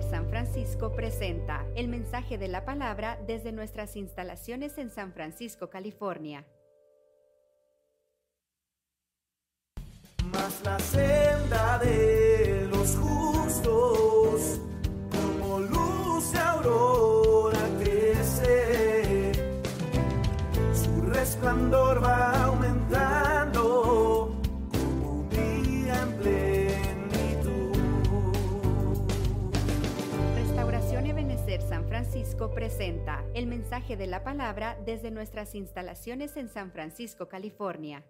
San Francisco presenta el mensaje de la palabra desde nuestras instalaciones en San Francisco, California. Mas la senda de los justos, como luz aurora crece, su resplandor va Francisco presenta el mensaje de la palabra desde nuestras instalaciones en San Francisco, California.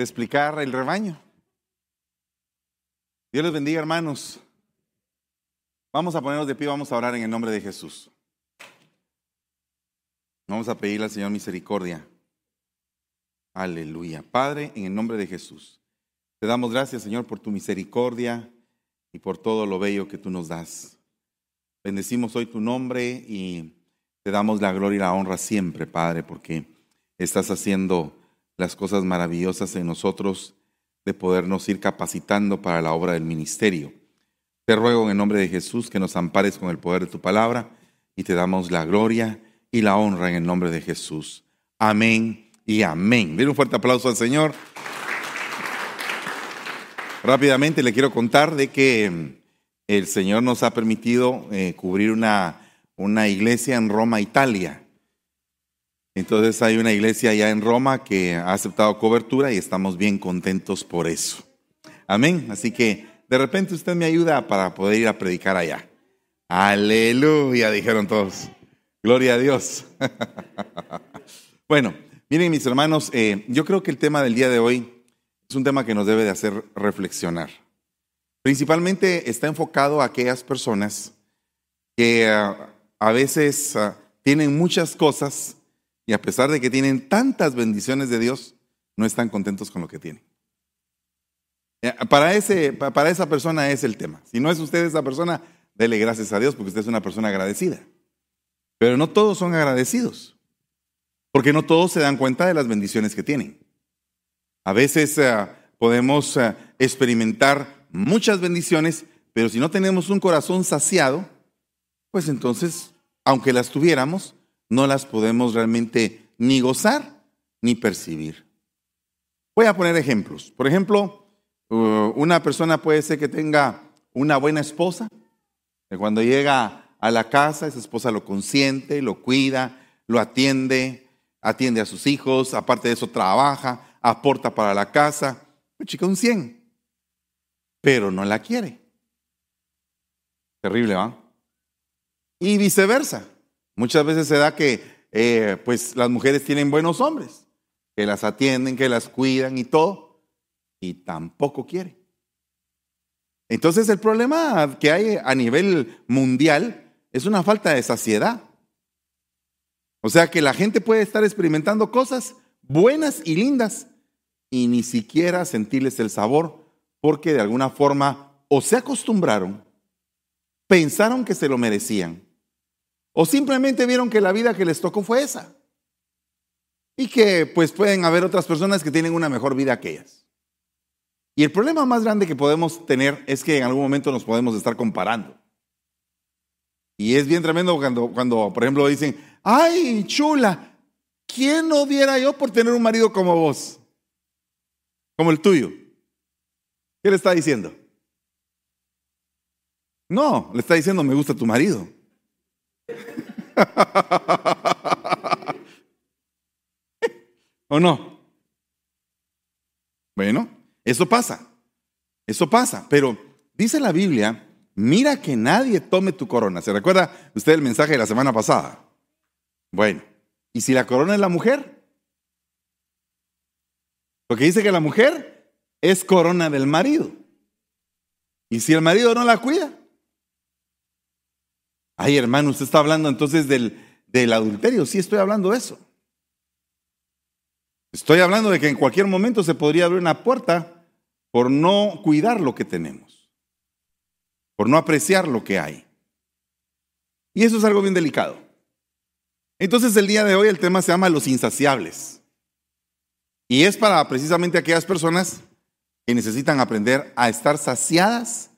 De explicar el rebaño. Dios les bendiga, hermanos. Vamos a ponernos de pie, vamos a orar en el nombre de Jesús. Vamos a pedirle al Señor misericordia. Aleluya. Padre, en el nombre de Jesús, te damos gracias, Señor, por tu misericordia y por todo lo bello que tú nos das. Bendecimos hoy tu nombre y te damos la gloria y la honra siempre, Padre, porque estás haciendo las cosas maravillosas en nosotros de podernos ir capacitando para la obra del ministerio. Te ruego en el nombre de Jesús que nos ampares con el poder de tu palabra y te damos la gloria y la honra en el nombre de Jesús. Amén y amén. Den un fuerte aplauso al Señor. Rápidamente le quiero contar de que mm, el Señor nos ha permitido eh, cubrir una, una iglesia en Roma, Italia. Entonces hay una iglesia allá en Roma que ha aceptado cobertura y estamos bien contentos por eso. Amén. Así que de repente usted me ayuda para poder ir a predicar allá. Aleluya, dijeron todos. Gloria a Dios. bueno, miren mis hermanos, eh, yo creo que el tema del día de hoy es un tema que nos debe de hacer reflexionar. Principalmente está enfocado a aquellas personas que ah, a veces ah, tienen muchas cosas y a pesar de que tienen tantas bendiciones de Dios, no están contentos con lo que tienen. Eh, para, ese, para esa persona es el tema. Si no es usted esa persona, dele gracias a Dios porque usted es una persona agradecida. Pero no todos son agradecidos, porque no todos se dan cuenta de las bendiciones que tienen. A veces eh, podemos eh, experimentar muchas bendiciones, pero si no tenemos un corazón saciado, pues entonces, aunque las tuviéramos, no las podemos realmente ni gozar ni percibir. Voy a poner ejemplos. Por ejemplo, uh, una persona puede ser que tenga una buena esposa, que cuando llega a la casa, esa esposa lo consiente, lo cuida, lo atiende, atiende a sus hijos, aparte de eso trabaja, aporta para la casa. Pues chica, un 100, pero no la quiere. Terrible, ¿va? Y viceversa. Muchas veces se da que eh, pues las mujeres tienen buenos hombres, que las atienden, que las cuidan y todo, y tampoco quiere. Entonces el problema que hay a nivel mundial es una falta de saciedad. O sea que la gente puede estar experimentando cosas buenas y lindas y ni siquiera sentirles el sabor porque de alguna forma o se acostumbraron, pensaron que se lo merecían o simplemente vieron que la vida que les tocó fue esa. Y que pues pueden haber otras personas que tienen una mejor vida que ellas. Y el problema más grande que podemos tener es que en algún momento nos podemos estar comparando. Y es bien tremendo cuando, cuando por ejemplo, dicen, ay, chula, ¿quién no diera yo por tener un marido como vos? Como el tuyo. ¿Qué le está diciendo? No, le está diciendo, me gusta tu marido. ¿O no? Bueno, eso pasa. Eso pasa. Pero dice la Biblia, mira que nadie tome tu corona. ¿Se recuerda usted el mensaje de la semana pasada? Bueno, ¿y si la corona es la mujer? Porque dice que la mujer es corona del marido. ¿Y si el marido no la cuida? Ay, hermano, usted está hablando entonces del, del adulterio. Sí, estoy hablando de eso. Estoy hablando de que en cualquier momento se podría abrir una puerta por no cuidar lo que tenemos, por no apreciar lo que hay. Y eso es algo bien delicado. Entonces el día de hoy el tema se llama los insaciables. Y es para precisamente aquellas personas que necesitan aprender a estar saciadas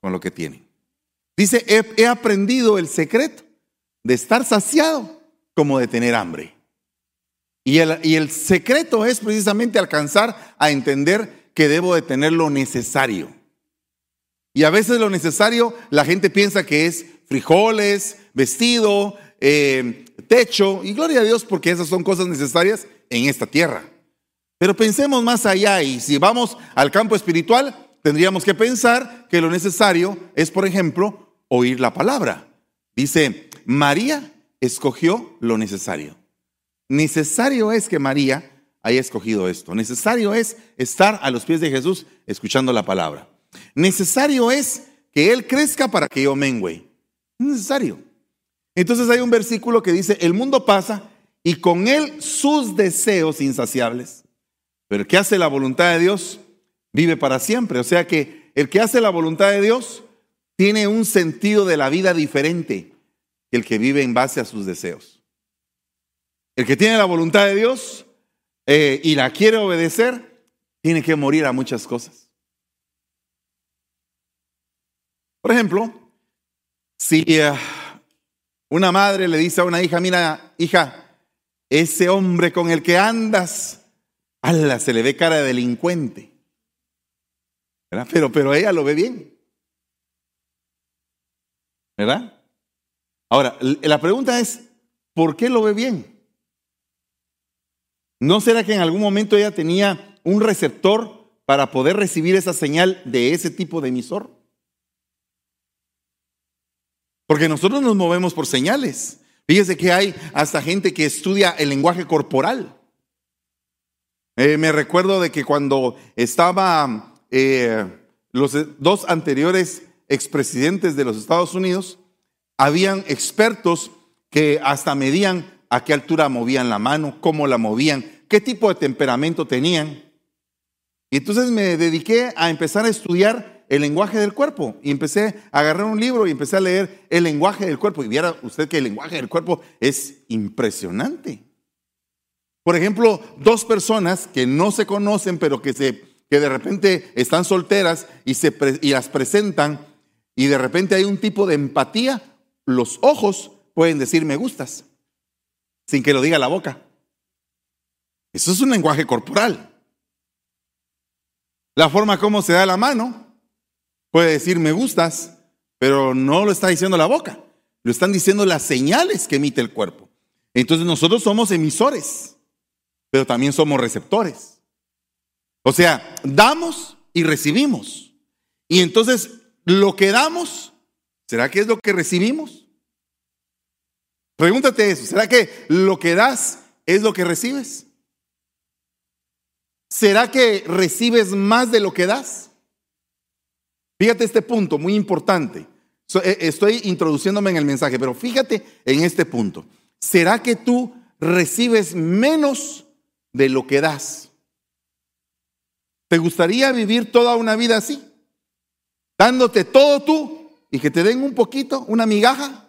con lo que tienen. Dice, he, aprendido el secreto de estar saciado como de tener hambre. Y el, y el secreto es precisamente alcanzar a entender que debo de tener lo necesario. Y a veces lo necesario la gente piensa que es frijoles, vestido, eh, techo, y gloria a Dios porque esas son cosas necesarias en esta tierra. Pero pensemos más allá y si vamos al campo espiritual, tendríamos que pensar que lo necesario es, por ejemplo, oír la palabra. Dice, María escogió lo necesario. Necesario es que María haya escogido esto. Necesario es estar a los pies de Jesús escuchando la palabra. Necesario es que Él crezca para que yo mengüe. Necesario. Entonces hay un versículo que dice, el mundo pasa y con él sus deseos insaciables. Pero el que hace la voluntad de Dios vive para siempre. O sea que el que hace la voluntad de Dios tiene un sentido de la vida diferente que el que vive en base a sus deseos. El que tiene la voluntad de Dios eh, y la quiere obedecer, tiene que morir a muchas cosas. Por ejemplo, si eh, una madre le dice a una hija, mira, hija, ese hombre con el que andas, ala, se le ve cara de delincuente. Pero, pero ella lo ve bien. ¿Verdad? Ahora, la pregunta es, ¿por qué lo ve bien? ¿No será que en algún momento ella tenía un receptor para poder recibir esa señal de ese tipo de emisor? Porque nosotros nos movemos por señales. Fíjese que hay hasta gente que estudia el lenguaje corporal. Eh, me recuerdo de que cuando estaba eh, los dos anteriores expresidentes de los Estados Unidos, habían expertos que hasta medían a qué altura movían la mano, cómo la movían, qué tipo de temperamento tenían. Y entonces me dediqué a empezar a estudiar el lenguaje del cuerpo y empecé a agarrar un libro y empecé a leer el lenguaje del cuerpo. Y viera usted que el lenguaje del cuerpo es impresionante. Por ejemplo, dos personas que no se conocen, pero que, se, que de repente están solteras y, se, y las presentan y de repente hay un tipo de empatía, los ojos pueden decir me gustas sin que lo diga la boca. Eso es un lenguaje corporal. La forma como se da la mano puede decir me gustas, pero no lo está diciendo la boca. Lo están diciendo las señales que emite el cuerpo. Entonces nosotros somos emisores, pero también somos receptores. O sea, damos y recibimos. Y entonces lo que damos, ¿será que es lo que recibimos? Pregúntate eso, ¿será que lo que das es lo que recibes? ¿Será que recibes más de lo que das? Fíjate este punto, muy importante. Eh, estoy introduciéndome en el mensaje, pero fíjate en este punto. ¿Será que tú recibes menos de lo que das? ¿Te gustaría vivir toda una vida así? Dándote todo tú y que te den un poquito, una migaja.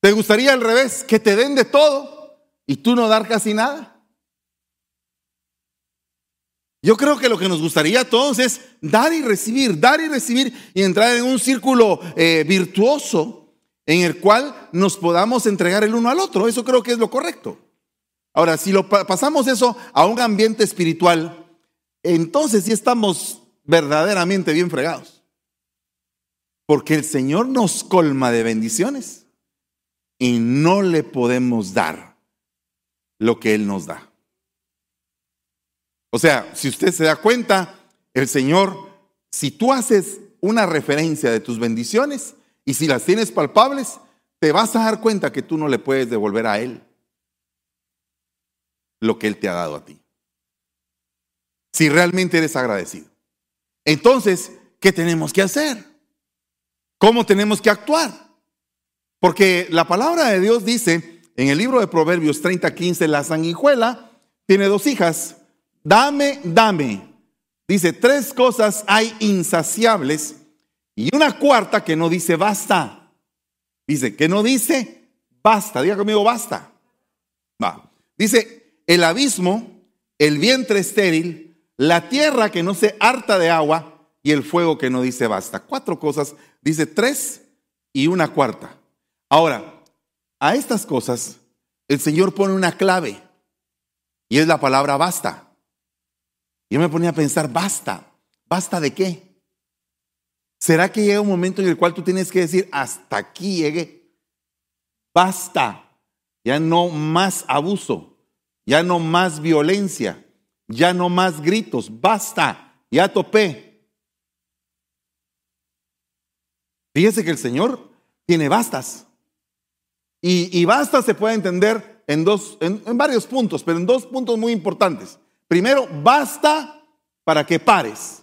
¿Te gustaría al revés, que te den de todo y tú no dar casi nada? Yo creo que lo que nos gustaría a todos es dar y recibir, dar y recibir y entrar en un círculo eh, virtuoso en el cual nos podamos entregar el uno al otro. Eso creo que es lo correcto. Ahora, si lo pasamos eso a un ambiente espiritual, entonces sí estamos verdaderamente bien fregados. Porque el Señor nos colma de bendiciones y no le podemos dar lo que Él nos da. O sea, si usted se da cuenta, el Señor, si tú haces una referencia de tus bendiciones y si las tienes palpables, te vas a dar cuenta que tú no le puedes devolver a Él lo que Él te ha dado a ti. Si realmente eres agradecido. Entonces, ¿qué tenemos que hacer? ¿Cómo tenemos que actuar? Porque la palabra de Dios dice en el libro de Proverbios 30, 15, la sanguijuela tiene dos hijas. Dame, dame. Dice, tres cosas hay insaciables y una cuarta que no dice basta. Dice, que no dice basta. Diga conmigo, basta. Va. Dice, el abismo, el vientre estéril, la tierra que no se harta de agua y el fuego que no dice basta. Cuatro cosas. Dice tres y una cuarta. Ahora, a estas cosas el Señor pone una clave y es la palabra basta. Yo me ponía a pensar, basta. ¿Basta de qué? ¿Será que llega un momento en el cual tú tienes que decir, hasta aquí llegué? Basta. Ya no más abuso, ya no más violencia, ya no más gritos, basta, ya topé. Fíjese que el Señor tiene bastas. Y, basta se puede entender en, dos, en, varios puntos, pero en dos puntos muy importantes. Primero, basta para que pares.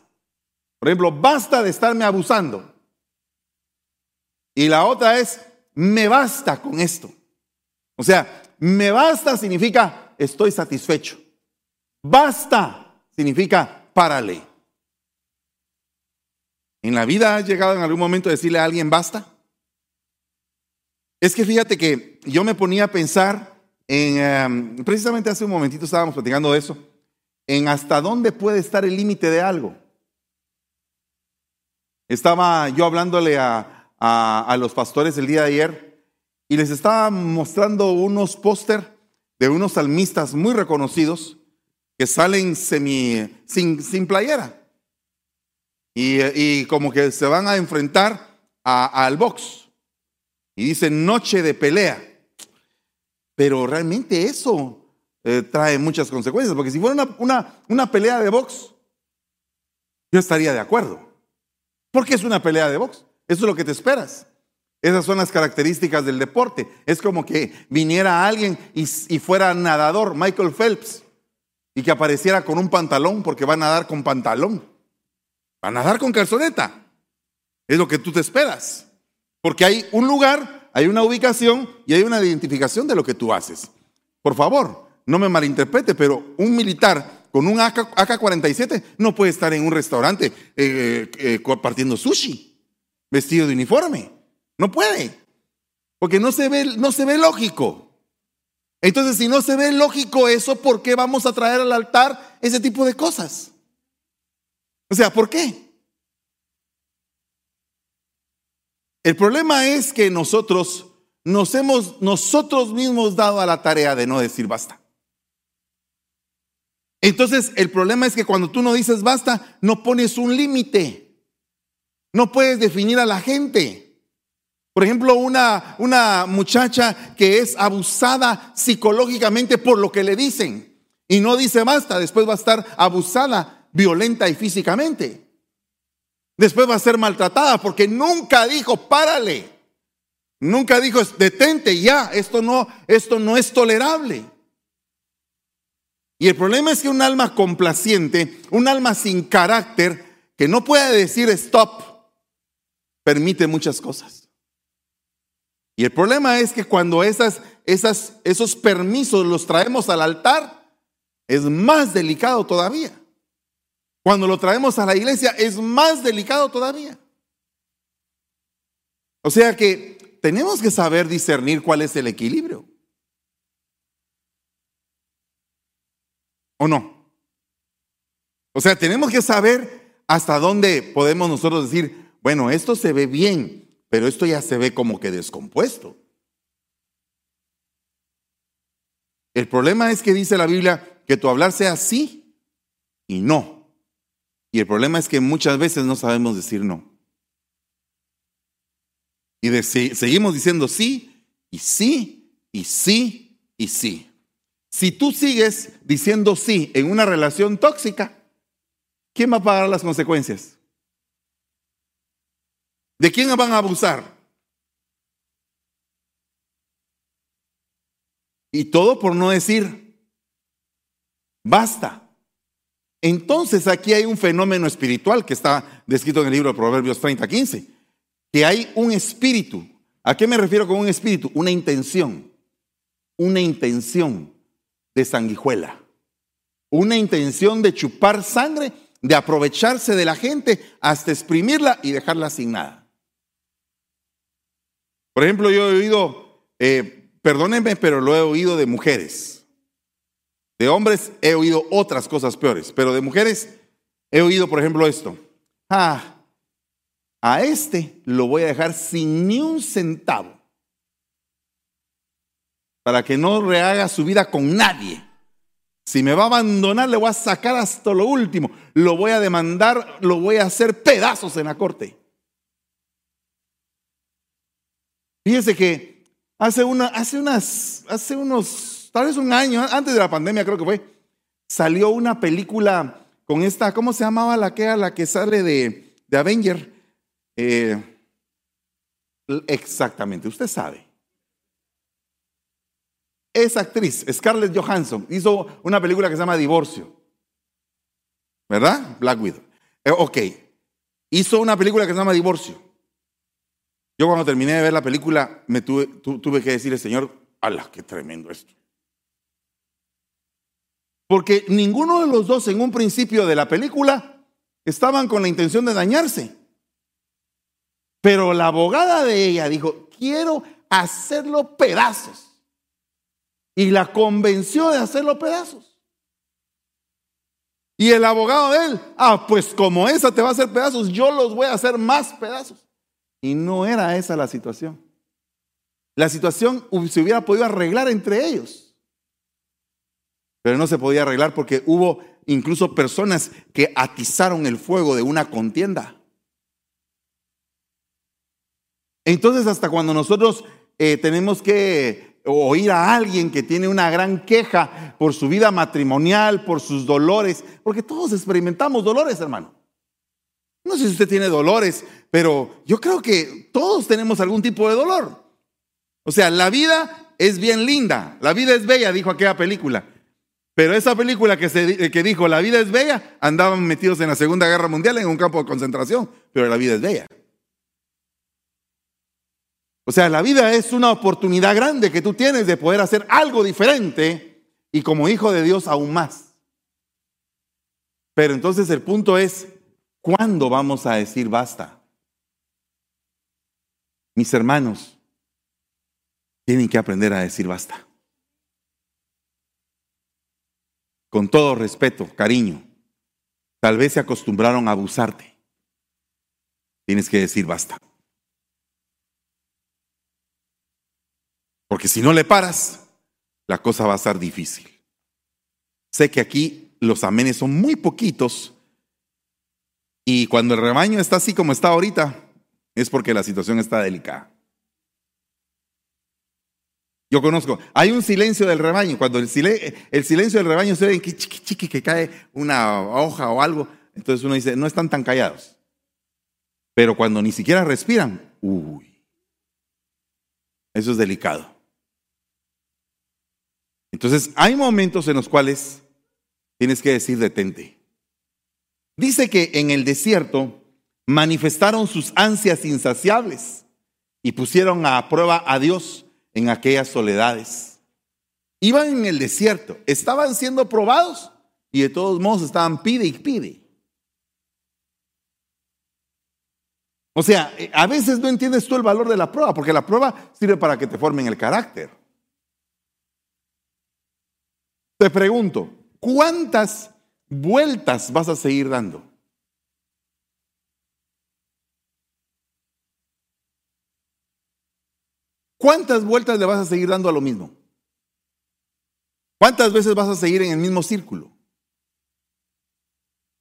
Por ejemplo, basta de estarme abusando. Y la otra es, me basta con esto. O sea, me basta significa estoy satisfecho. Basta significa párale. ¿En la vida has llegado en algún momento a decirle a alguien basta? Es que fíjate que yo me ponía a pensar en, em, precisamente hace un momentito estábamos platicando de eso, en hasta dónde puede estar el límite de algo. Estaba yo hablándole a, a, los pastores el día de ayer y les estaba mostrando unos póster de unos salmistas muy reconocidos que salen semi, sin, sin playera y, y, como que se van a enfrentar al box. Y dice noche de pelea. Pero realmente eso eh, trae muchas consecuencias, porque si fuera una, una, pelea de box, yo estaría de acuerdo. Porque es una pelea de box. Eso es lo que te esperas. Esas son las características del deporte. Es como que viniera alguien y, fuera nadador, Michael Phelps, y que apareciera con un pantalón porque va a nadar con pantalón. Va a nadar con calzoneta. Es lo que tú te esperas. Porque hay un lugar, hay una ubicación y hay una identificación de lo que tú haces. Por favor, no me malinterprete, pero un militar con un AK-47 no puede estar en un restaurante eh, eh, compartiendo sushi, vestido de uniforme. No puede. Porque no se ve, no se ve lógico. Entonces, si no se ve lógico eso, ¿por qué vamos a traer al altar ese tipo de cosas? O sea, ¿por qué? El problema es que nosotros nos hemos nosotros mismos dado a la tarea de no decir basta. Entonces, el problema es que cuando tú no dices basta, no pones un límite. No puedes definir a la gente. Por ejemplo, una, una muchacha que es abusada psicológicamente por lo que le dicen y no dice basta, después va a estar abusada violenta y físicamente. Después va a ser maltratada porque nunca dijo, párale. Nunca dijo, detente ya, esto no, esto no es tolerable. Y el problema es que un alma complaciente, un alma sin carácter, que no puede decir stop, permite muchas cosas. Y el problema es que cuando esas, esas, esos permisos los traemos al altar, es más delicado todavía. Cuando lo traemos a la iglesia es más delicado todavía. O sea que tenemos que saber discernir cuál es el equilibrio. ¿O no? O sea, tenemos que saber hasta dónde podemos nosotros decir, bueno, esto se ve bien, pero esto ya se ve como que descompuesto. El problema es que dice la Biblia que tu hablar sea sí y no. Y el problema es que muchas veces no sabemos decir no. Y seguimos diciendo sí, y sí, y sí, y sí. Si tú sigues diciendo sí en una relación tóxica, ¿quién va a pagar las consecuencias? ¿De quién van a abusar? Y todo por no decir, basta. Entonces aquí hay un fenómeno espiritual que está descrito en el libro de Proverbios 30, 15, que hay un espíritu. ¿A qué me refiero con un espíritu? Una intención, una intención de sanguijuela, una intención de chupar sangre, de aprovecharse de la gente hasta exprimirla y dejarla sin nada. Por ejemplo, yo he oído, eh, perdónenme, pero lo he oído de mujeres de hombres he oído otras cosas peores, pero de mujeres he oído, por ejemplo, esto. Ah, a este lo voy a dejar sin ni un centavo para que no rehaga su vida con nadie. Si me va a abandonar, le voy a sacar hasta lo último. Lo voy a demandar, lo voy a hacer pedazos en la corte. Fíjese que hace, hace, unas, hace unos tal vez un año, antes de la pandemia creo que fue, salió una película con esta, ¿cómo se llamaba la que, la que sale de, de Avenger? Eh, exactamente, usted sabe. Esa actriz, Scarlett Johansson, hizo una película que se llama Divorcio. ¿Verdad? Black Widow. Eh, ok. Hizo una película que se llama Divorcio. Yo cuando terminé de ver la película me tuve, tuve que decirle, Señor, ¡ala, qué tremendo esto! Porque ninguno de los dos en un principio de la película estaban con la intención de dañarse. Pero la abogada de ella dijo, quiero hacerlo pedazos. Y la convenció de hacerlo pedazos. Y el abogado de él, ah, pues como esa te va a hacer pedazos, yo los voy a hacer más pedazos. Y no era esa la situación. La situación se hubiera podido arreglar entre ellos. Pero no se podía arreglar porque hubo incluso personas que atizaron el fuego de una contienda. Entonces hasta cuando nosotros eh, tenemos que oír a alguien que tiene una gran queja por su vida matrimonial, por sus dolores, porque todos experimentamos dolores, hermano. No sé si usted tiene dolores, pero yo creo que todos tenemos algún tipo de dolor. O sea, la vida es bien linda, la vida es bella, dijo aquella película. Pero esa película que, se, que dijo La vida es bella, andaban metidos en la Segunda Guerra Mundial en un campo de concentración, pero la vida es bella. O sea, la vida es una oportunidad grande que tú tienes de poder hacer algo diferente y como hijo de Dios aún más. Pero entonces el punto es, ¿cuándo vamos a decir basta? Mis hermanos tienen que aprender a decir basta. con todo respeto, cariño, tal vez se acostumbraron a abusarte. Tienes que decir basta. Porque si no le paras, la cosa va a ser difícil. Sé que aquí los amenes son muy poquitos y cuando el rebaño está así como está ahorita, es porque la situación está delicada. Yo conozco, hay un silencio del rebaño. Cuando el, silencio del rebaño se ve que chiqui, chiqui, que cae una hoja o algo, entonces uno dice, no están tan callados. Pero cuando ni siquiera respiran, uy, eso es delicado. Entonces hay momentos en los cuales tienes que decir detente. Dice que en el desierto manifestaron sus ansias insaciables y pusieron a prueba a Dios en aquellas soledades. Iban en el desierto, estaban siendo probados y de todos modos estaban pide y pide. O sea, eh, a veces no entiendes tú el valor de la prueba, porque la prueba sirve para que te formen el carácter. Te pregunto, ¿cuántas vueltas vas a seguir dando? ¿Cuántas vueltas le vas a seguir dando a lo mismo? ¿Cuántas veces vas a seguir en el mismo círculo?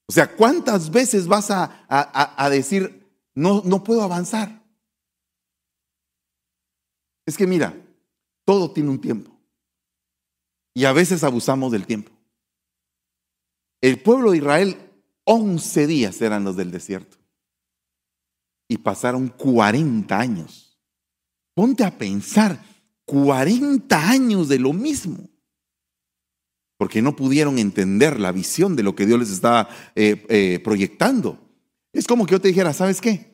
O sea, ¿cuántas veces vas a, decir, no, no puedo avanzar? Es que mira, todo tiene un tiempo. Y a veces abusamos del tiempo. El pueblo de Israel, 11 días eran los del desierto. Y pasaron 40 años. Ponte a pensar, 40 años de lo mismo. Porque no pudieron entender la visión de lo que Dios les estaba eh, eh, proyectando. Es como que yo te dijera, ¿sabes qué?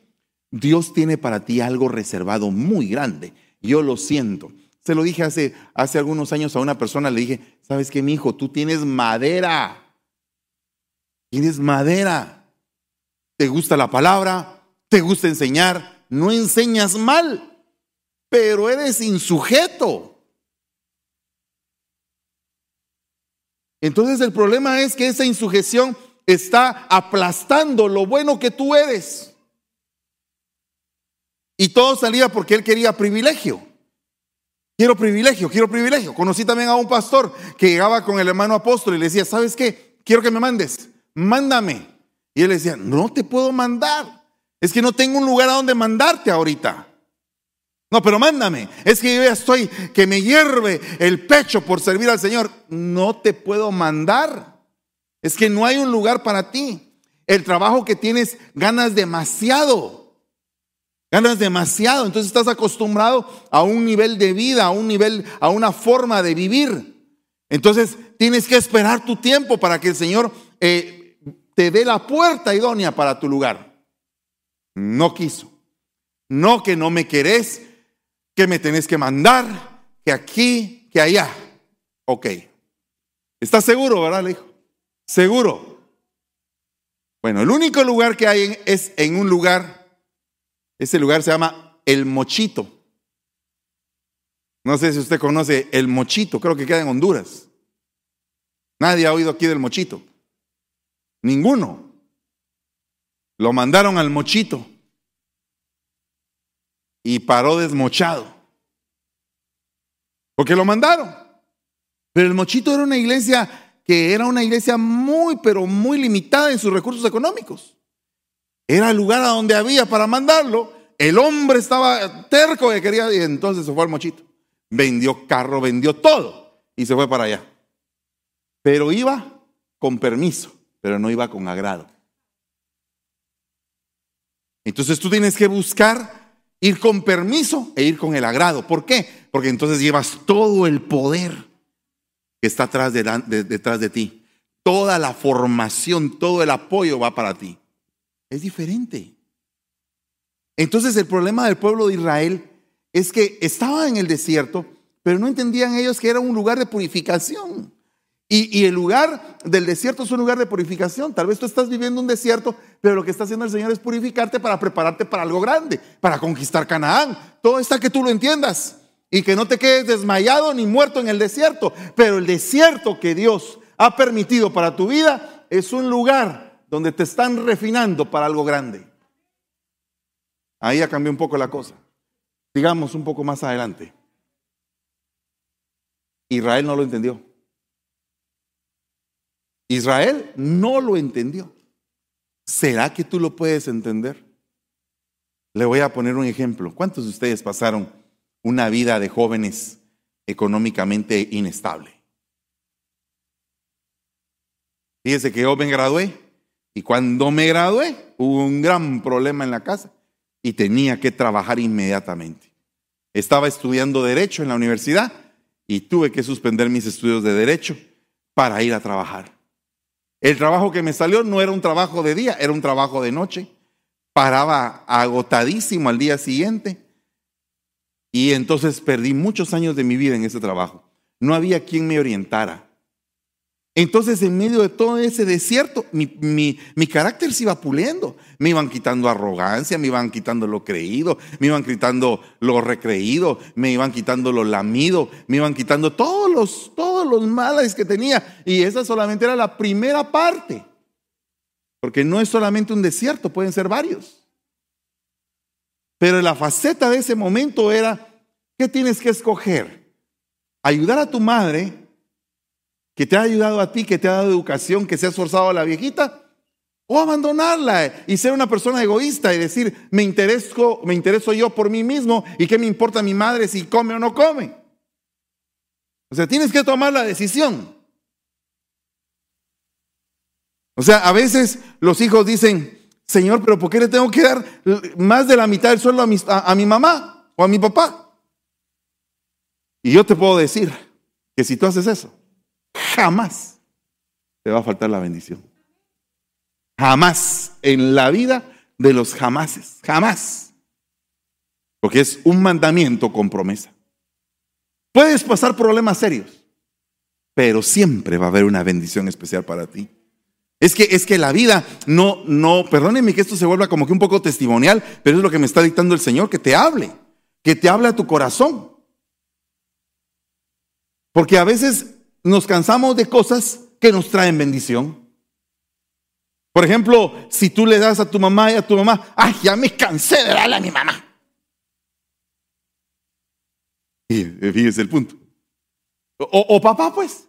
Dios tiene para ti algo reservado muy grande. Yo lo siento. Se lo dije hace, hace algunos años a una persona, le dije, ¿sabes qué, mi hijo? Tú tienes madera. Tienes madera. ¿Te gusta la palabra? ¿Te gusta enseñar? No enseñas mal pero eres insujeto. Entonces el problema es que esa insujeción está aplastando lo bueno que tú eres. Y todo salía porque él quería privilegio. Quiero privilegio, quiero privilegio. Conocí también a un pastor que llegaba con el hermano apóstol y le decía, ¿sabes qué? Quiero que me mandes, mándame. Y él decía, no te puedo mandar. Es que no tengo un lugar a donde mandarte ahorita. No, pero mándame. Es que yo ya estoy, que me hierve el pecho por servir al Señor. No te puedo mandar. Es que no hay un lugar para ti. El trabajo que tienes ganas demasiado. Ganas demasiado. Entonces estás acostumbrado a un nivel de vida, a un nivel, a una forma de vivir. Entonces tienes que esperar tu tiempo para que el Señor eh, te dé la puerta idónea para tu lugar. No quiso. No que no me querés, que me tenés que mandar, que aquí, que allá. Ok. ¿Estás seguro, verdad? Le dijo. Seguro. Bueno, el único lugar que hay es en un lugar, ese lugar se llama El Mochito. No sé si usted conoce El Mochito, creo que queda en Honduras. Nadie ha oído aquí del Mochito. Ninguno. Lo mandaron al Mochito y paró desmochado. Porque lo mandaron. Pero el Mochito era una iglesia que era una iglesia muy, pero muy limitada en sus recursos económicos. Era el lugar a donde había para mandarlo. El hombre estaba terco que quería y entonces se fue al Mochito. Vendió carro, vendió todo y se fue para allá. Pero iba con permiso, pero no iba con agrado. Entonces tú tienes que buscar Ir con permiso e ir con el agrado. ¿Por qué? Porque entonces llevas todo el poder que está detrás de ti. Toda la formación, todo el apoyo va para ti. Es diferente. Entonces el problema del pueblo de Israel es que estaba en el desierto, pero no entendían ellos que era un lugar de purificación. Y, el lugar del desierto es un lugar de purificación. Tal vez tú estás viviendo un desierto, pero lo que está haciendo el Señor es purificarte para prepararte para algo grande, para conquistar Canaán. Todo está que tú lo entiendas y que no te quedes desmayado ni muerto en el desierto. Pero el desierto que Dios ha permitido para tu vida es un lugar donde te están refinando para algo grande. Ahí ya cambió un poco la cosa. Digamos un poco más adelante. Israel no lo entendió. Israel no lo entendió. ¿Será que tú lo puedes entender? Le voy a poner un ejemplo. ¿Cuántos de ustedes pasaron una vida de jóvenes económicamente inestable? Fíjese que yo me gradué y cuando me gradué hubo un gran problema en la casa y tenía que trabajar inmediatamente. Estaba estudiando derecho en la universidad y tuve que suspender mis estudios de derecho para ir a trabajar. El trabajo que me salió no era un trabajo de día, era un trabajo de noche. Paraba agotadísimo al día siguiente. Y entonces perdí muchos años de mi vida en ese trabajo. No había quien me orientara. Entonces, en medio de todo ese desierto, mi, carácter se iba puliendo. Me iban quitando arrogancia, me iban quitando lo creído, me iban quitando lo recreído, me iban quitando lo lamido, me iban quitando todos los, todos los males que tenía. Y esa solamente era la primera parte. Porque no es solamente un desierto, pueden ser varios. Pero la faceta de ese momento era, ¿qué tienes que escoger? Ayudar a tu madre que te ha ayudado a ti, que te ha dado educación, que se ha esforzado a la viejita, o abandonarla y ser una persona egoísta y decir, me intereso, me intereso yo por mí mismo y qué me importa mi madre si come o no come. O sea, tienes que tomar la decisión. O sea, a veces los hijos dicen, Señor, pero ¿por qué le tengo que dar más de la mitad del sueldo a mi mamá o a mi papá? Y yo te puedo decir que si tú haces eso, jamás te va a faltar la bendición. Jamás en la vida de los jamases, jamás. Porque es un mandamiento con promesa. Puedes pasar problemas serios, pero siempre va a haber una bendición especial para ti. Es que, es que la vida no, no, perdónenme que esto se vuelva como que un poco testimonial, pero es lo que me está dictando el Señor, que te hable, que te hable a tu corazón. Porque a veces nos cansamos de cosas que nos traen bendición. Por ejemplo, si tú le das a tu mamá y a tu mamá, ay, ya me cansé de darle a mi mamá. Y fíjese el punto. O, o papá, pues.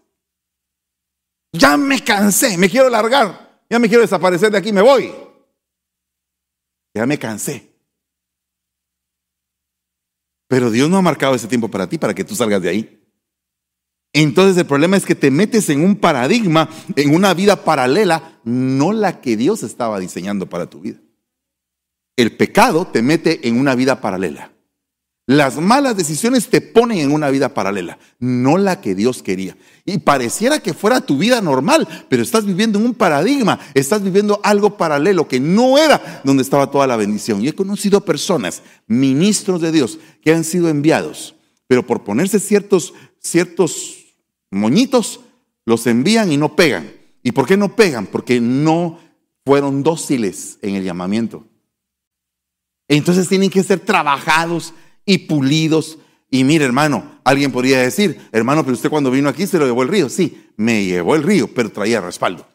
Ya me cansé, me quiero largar, ya me quiero desaparecer de aquí, me voy. Ya me cansé. Pero Dios no ha marcado ese tiempo para ti, para que tú salgas de ahí. Entonces el problema es que te metes en un paradigma, en una vida paralela, no la que Dios estaba diseñando para tu vida. El pecado te mete en una vida paralela. Las malas decisiones te ponen en una vida paralela, no la que Dios quería. Y pareciera que fuera tu vida normal, pero estás viviendo en un paradigma, estás viviendo algo paralelo que no era donde estaba toda la bendición. Y he conocido personas, ministros de Dios, que han sido enviados, pero por ponerse ciertos, ciertos moñitos, los envían y no pegan. ¿Y por qué no pegan? Porque no fueron dóciles en el llamamiento. Entonces tienen que ser trabajados y pulidos. Y mire, hermano, alguien podría decir, hermano, pero usted cuando vino aquí se lo llevó el río. Sí, me llevó el río, pero traía respaldo.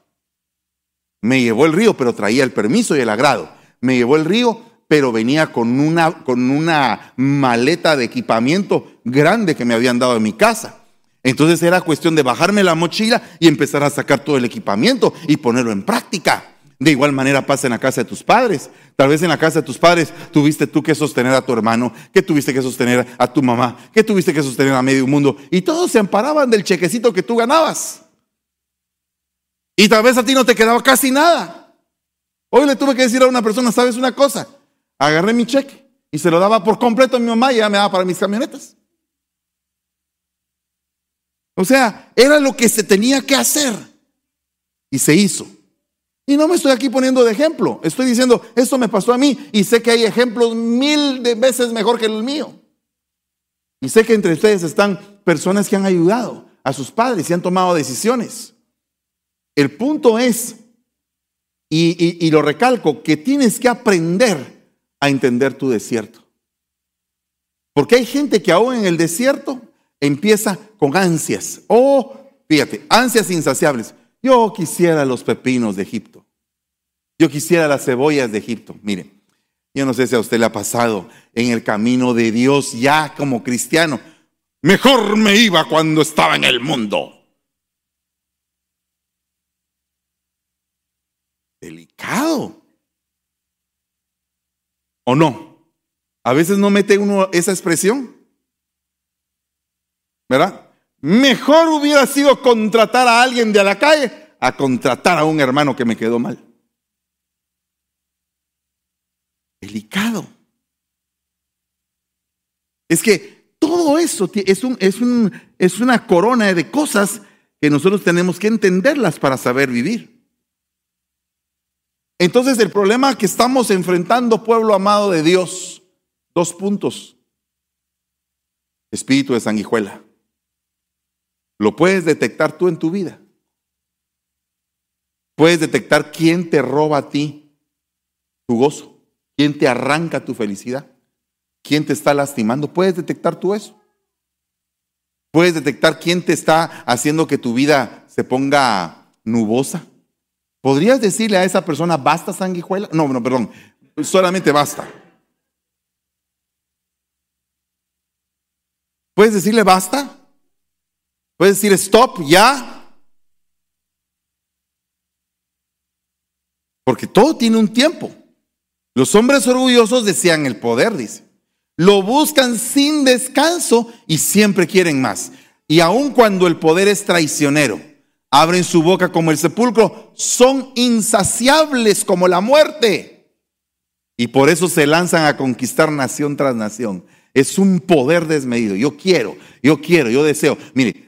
Me llevó el río, pero traía el permiso y el agrado. Me llevó el río, pero venía con una, con una maleta de equipamiento grande que me habían dado en mi casa. Entonces era cuestión de bajarme la mochila y empezar a sacar todo el equipamiento y ponerlo en práctica. De igual manera pasa en la casa de tus padres. Tal vez en la casa de tus padres tuviste tú que sostener a tu hermano, que tuviste que sostener a tu mamá, que tuviste que sostener a medio mundo. Y todos se amparaban del chequecito que tú ganabas. Y tal vez a ti no te quedaba casi nada. Hoy le tuve que decir a una persona, ¿sabes una cosa? Agarré mi cheque y se lo daba por completo a mi mamá y ya me daba para mis camionetas. O sea, era lo que se tenía que hacer. Y se hizo. Y no me estoy aquí poniendo de ejemplo, estoy diciendo, esto me pasó a mí y sé que hay ejemplos mil de veces mejor que el mío. Y sé que entre ustedes están personas que han ayudado a sus padres y han tomado decisiones. El punto es, y, y lo recalco, que tienes que aprender a entender tu desierto. Porque hay gente que aún en el desierto empieza con ansias. Oh, fíjate, ansias insaciables. Yo quisiera los pepinos de Egipto. Yo quisiera las cebollas de Egipto. Mire, yo no sé si a usted le ha pasado en el camino de Dios ya como cristiano. Mejor me iba cuando estaba en el mundo. Delicado. ¿O no? A veces no mete uno esa expresión. ¿Verdad? Mejor hubiera sido contratar a alguien de la calle a contratar a un hermano que me quedó mal. Delicado. Es que todo eso es, un, es, un, es una corona de cosas que nosotros tenemos que entenderlas para saber vivir. Entonces el problema que estamos enfrentando, pueblo amado de Dios, dos puntos. Espíritu de sanguijuela. Lo puedes detectar tú en tu vida. Puedes detectar quién te roba a ti tu gozo, quién te arranca tu felicidad, quién te está lastimando. Puedes detectar tú eso. Puedes detectar quién te está haciendo que tu vida se ponga nubosa. ¿Podrías decirle a esa persona, basta sanguijuela? No, no, perdón, solamente basta. ¿Puedes decirle basta? Puedes decir stop ya. Porque todo tiene un tiempo. Los hombres orgullosos desean el poder, dice. Lo buscan sin descanso y siempre quieren más. Y aun cuando el poder es traicionero, abren su boca como el sepulcro, son insaciables como la muerte. Y por eso se lanzan a conquistar nación tras nación. Es un poder desmedido. Yo quiero, yo quiero, yo deseo. Mire,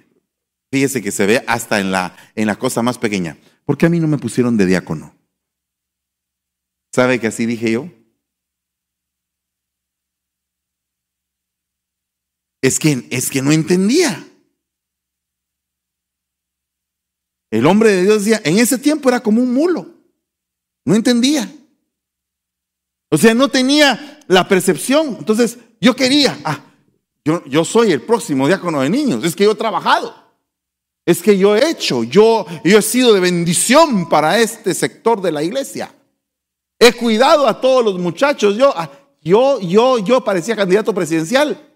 fíjese que se ve hasta en la, en la cosa más pequeña. ¿Por qué a mí no me pusieron de diácono? ¿Sabe que así dije yo? Es que, es que no entendía. El hombre de Dios decía, en ese tiempo era como un mulo. No entendía. O sea, no tenía la percepción. Entonces, yo quería, ah, yo, yo soy el próximo diácono de niños. Es que yo he trabajado. Es que yo he hecho, yo, yo he sido de bendición para este sector de la iglesia. He cuidado a todos los muchachos. Yo, yo, yo, yo parecía candidato presidencial.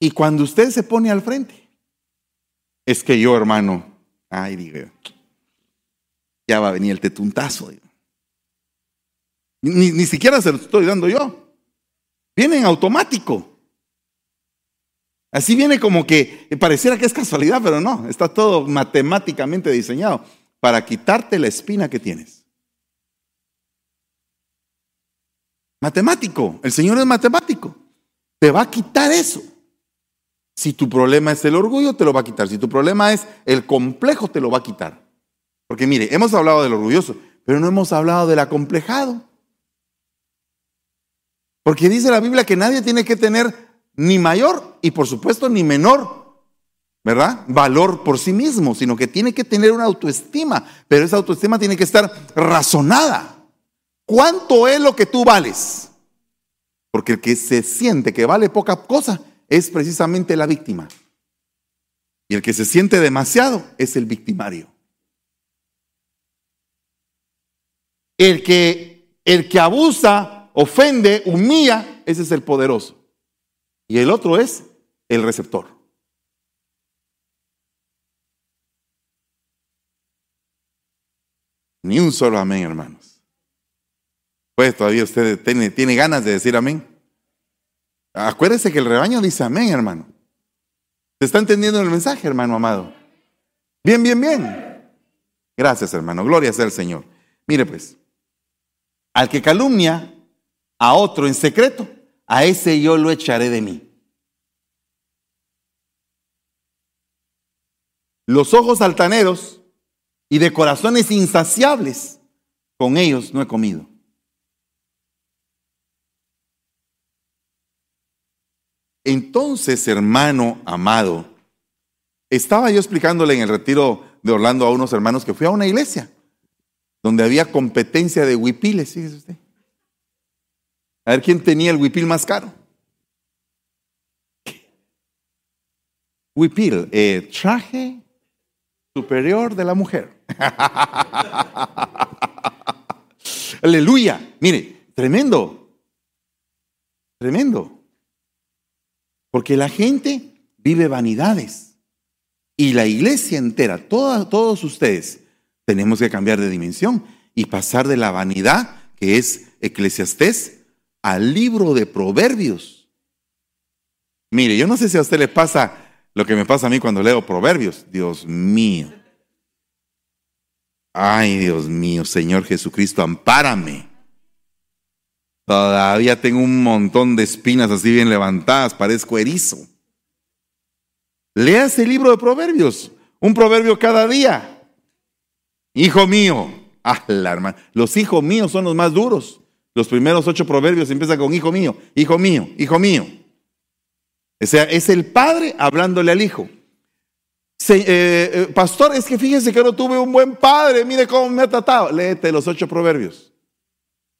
Y cuando usted se pone al frente, es que yo, hermano, ay, digo, ya va a venir el tetuntazo. Ni, ni siquiera se lo estoy dando yo. Viene en automático. Así viene como que pareciera que es casualidad, pero no, está todo matemáticamente diseñado para quitarte la espina que tienes. Matemático, el Señor es matemático. Te va a quitar eso. Si tu problema es el orgullo, te lo va a quitar. Si tu problema es el complejo, te lo va a quitar. Porque mire, hemos hablado del orgulloso, pero no hemos hablado del acomplejado. Porque dice la Biblia que nadie tiene que tener ni mayor y por supuesto ni menor, ¿verdad? Valor por sí mismo, sino que tiene que tener una autoestima, pero esa autoestima tiene que estar razonada. ¿Cuánto es lo que tú vales? Porque el que se siente que vale poca cosa es precisamente la víctima. Y el que se siente demasiado es el victimario. El que, el que abusa, ofende, humilla, ese es el poderoso. Y el otro es el receptor. Ni un solo amén, hermanos. Pues todavía usted tiene, ganas de decir amén. Acuérdese que el rebaño dice amén, hermano. ¿Se está entendiendo el mensaje, hermano amado? Bien, bien, bien. Gracias, hermano. Gloria sea al Señor. Mire pues, al que calumnia a otro en secreto, a ese yo lo echaré de mí. Los ojos altaneros y de corazones insaciables, con ellos no he comido. Entonces, hermano amado, estaba yo explicándole en el retiro de Orlando a unos hermanos que fui a una iglesia donde había competencia de huipiles, fíjese usted. A ver quién tenía el huipil más caro. Huipil, eh, traje superior de la mujer. Aleluya. Mire, tremendo. Tremendo. Porque la gente vive vanidades. Y la iglesia entera, todos ustedes, tenemos que cambiar de dimensión y pasar de la vanidad, que es Eclesiastés, al libro de Proverbios. Mire, yo no sé si a usted le pasa lo que me pasa a mí cuando leo Proverbios. Dios mío. Ay, Dios mío, Señor Jesucristo, ampárame. Todavía tengo un montón de espinas así bien levantadas, parezco erizo. Lea ese libro de Proverbios, un proverbio cada día. Hijo mío, ah, los hijos míos son los más duros. Los primeros ocho proverbios empiezan con hijo mío, hijo mío, hijo mío. O sea, es el padre hablándole al hijo. Eh, eh, pastor, es que fíjese que no tuve un buen padre, mire cómo me ha tratado. Léete los ocho proverbios.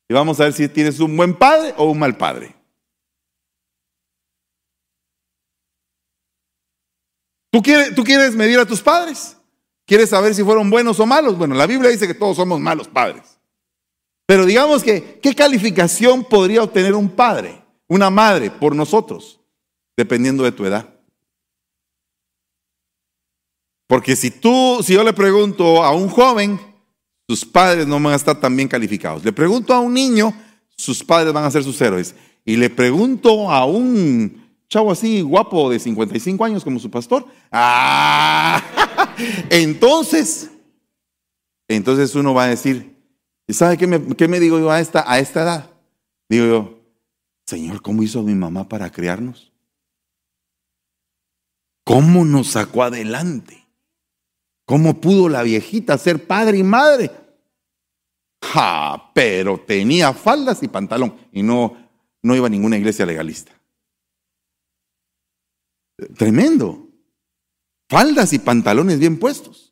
Y vamos a ver si tienes un buen padre o un mal padre. ¿Tú quieres, ¿Tú quieres medir a tus padres? ¿Quieres saber si fueron buenos o malos? Bueno, la Biblia dice que todos somos malos padres. Pero digamos que, ¿qué calificación podría obtener un padre, una madre por nosotros, dependiendo de tu edad? Porque si tú, si yo le pregunto a un joven, sus padres no van a estar tan bien calificados. Le pregunto a un niño, sus padres van a ser sus héroes. y le pregunto a un chavo así guapo de 55 años como su pastor, ah, entonces, entonces uno va a decir, ¿sabe qué me, qué me digo yo a esta, a esta edad? Digo yo, Señor, ¿cómo hizo mi mamá para criarnos? ¿Cómo nos sacó adelante? ¿Cómo pudo la viejita ser padre y madre? Ja, pero tenía faldas y pantalón y no, no iba a ninguna iglesia legalista. Tremendo. Faldas y pantalones bien puestos.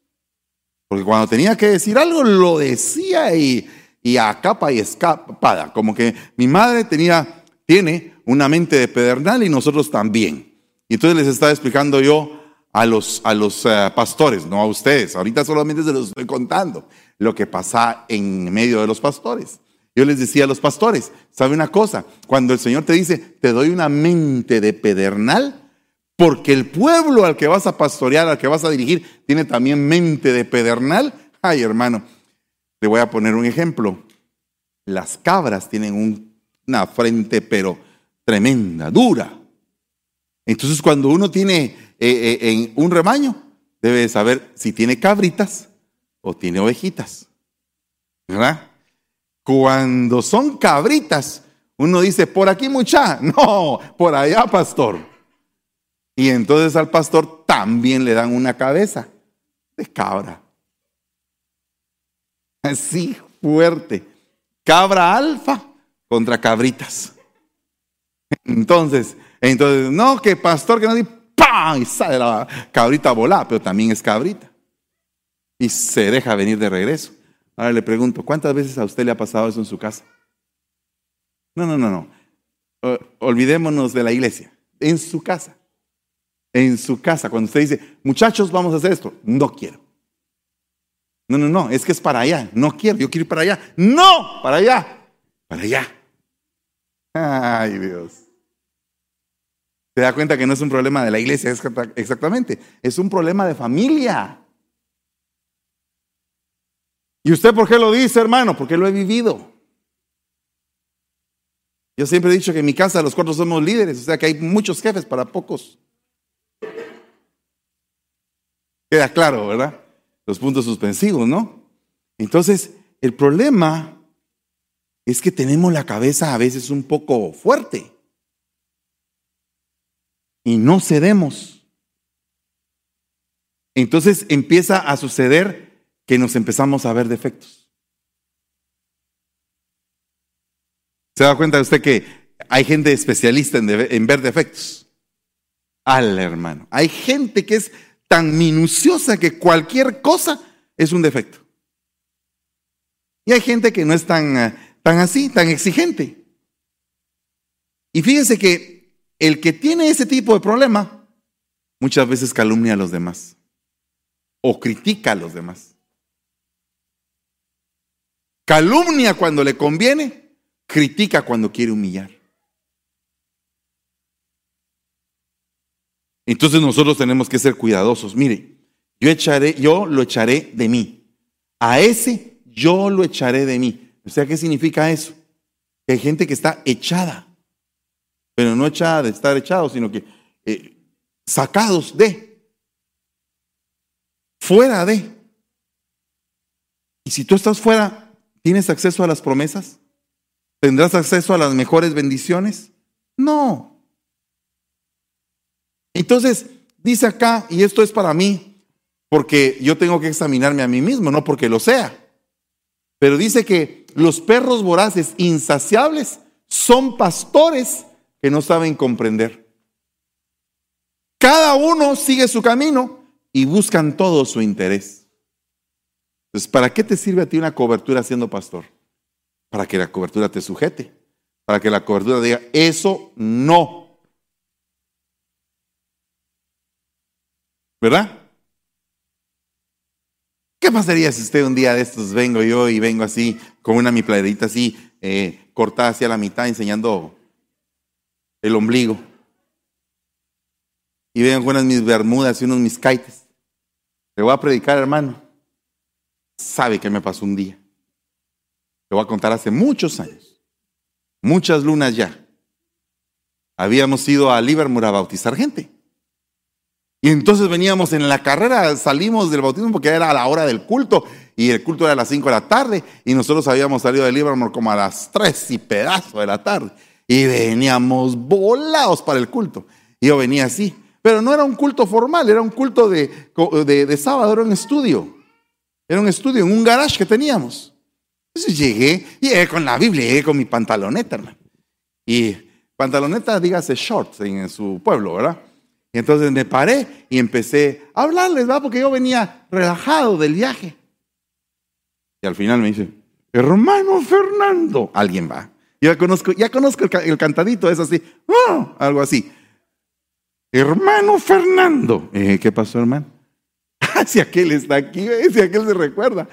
Porque cuando tenía que decir algo, lo decía y, y a capa y escapada. Como que mi madre tenía, tiene una mente de pedernal y nosotros también. Y entonces les estaba explicando yo a los, a los eh, pastores, no a ustedes. Ahorita solamente se los estoy contando lo que pasa en medio de los pastores. Yo les decía a los pastores, ¿sabe una cosa? Cuando el Señor te dice, te doy una mente de pedernal, porque el pueblo al que vas a pastorear, al que vas a dirigir, tiene también mente de pedernal. Ay, hermano, le voy a poner un ejemplo. Las cabras tienen una frente, pero tremenda, dura. Entonces, cuando uno tiene eh, eh, en un rebaño, debe saber si tiene cabritas o tiene ovejitas. ¿Verdad? Cuando son cabritas, uno dice, por aquí mucha, no, por allá pastor. Y entonces al pastor también le dan una cabeza de cabra. Así fuerte. Cabra alfa contra cabritas. Entonces, entonces, no, que pastor que no dice, ¡pam! Y sale la cabrita volada, pero también es cabrita y se deja venir de regreso. Ahora le pregunto, ¿cuántas veces a usted le ha pasado eso en su casa? No, no, no, no. olvidémonos de la iglesia. En su casa. En su casa. Cuando usted dice, muchachos, vamos a hacer esto. No quiero. No, no, no. Es que es para allá. No quiero. Yo quiero ir para allá. No, para allá. Para allá. Ay, Dios. Se da cuenta que no es un problema de la iglesia exactamente. Es un problema de familia. ¿Y usted por qué lo dice, hermano? Porque lo he vivido. Yo siempre he dicho que en mi casa los cuatro somos líderes, o sea que hay muchos jefes para pocos. Queda claro, ¿verdad? Los puntos suspensivos, ¿no? Entonces, el problema es que tenemos la cabeza a veces un poco fuerte y no cedemos. Entonces empieza a suceder que nos empezamos a ver defectos. ¿Se da cuenta usted que hay gente especialista en, ver defectos? Al hermano. Hay gente que es tan minuciosa que cualquier cosa es un defecto. Y hay gente que no es tan, eh, tan así, tan exigente. Y fíjense que el que tiene ese tipo de problema muchas veces calumnia a los demás o critica a los demás. Calumnia cuando le conviene, critica cuando quiere humillar. Entonces nosotros tenemos que ser cuidadosos. Mire, yo echaré, yo lo echaré de mí. A ese yo lo echaré de mí. O sea, ¿qué significa eso? Que hay gente que está echada, pero no echada de estar echado, sino que eh, sacados de, fuera de. Y si tú estás fuera, ¿Tienes acceso a las promesas? ¿Tendrás acceso a las mejores bendiciones? No. Entonces, dice acá, y esto es para mí, porque yo tengo que examinarme a mí mismo, no porque lo sea. Pero dice que los perros voraces, insaciables, son pastores que no saben comprender. Cada uno sigue su camino y buscan todo su interés. Entonces, ¿para qué te sirve a ti una cobertura siendo pastor? Para que la cobertura te sujete, para que la cobertura diga, eso no. ¿Verdad? ¿Qué pasaría si usted un día de estos vengo yo y vengo así, con una mi playerita así, eh, cortada hacia la mitad, enseñando el ombligo? Y vengo con unas mis bermudas y unos mis kites. Le voy a predicar, hermano sabe que me pasó un día. Lo voy a contar hace muchos años, muchas lunas ya. habíamos ido a Livermore a bautizar gente. Y entonces veníamos en la carrera, salimos del bautismo porque era a la hora del culto y el culto era a las 5 de la tarde y nosotros habíamos salido de Livermore como a las 3 y pedazo de la tarde y veníamos volados para el culto. Y yo venía así, pero no era un culto formal, era un culto de, de, sábado, era un estudio. Era un estudio en un garage que teníamos. Entonces llegué, llegué con la Biblia, llegué con mi pantaloneta, hermano. Y pantaloneta, dígase shorts en su pueblo, ¿verdad? Y entonces me paré y empecé a hablarles, ¿verdad? Porque yo venía relajado del viaje. Y al final me dice, hermano Fernando, alguien va. Yo ya conozco, ya conozco el, cantadito, es así, ¡ah! algo así. Hermano Fernando. Eh, ¿Qué pasó, hermano? si aquel está aquí, si aquel se recuerda.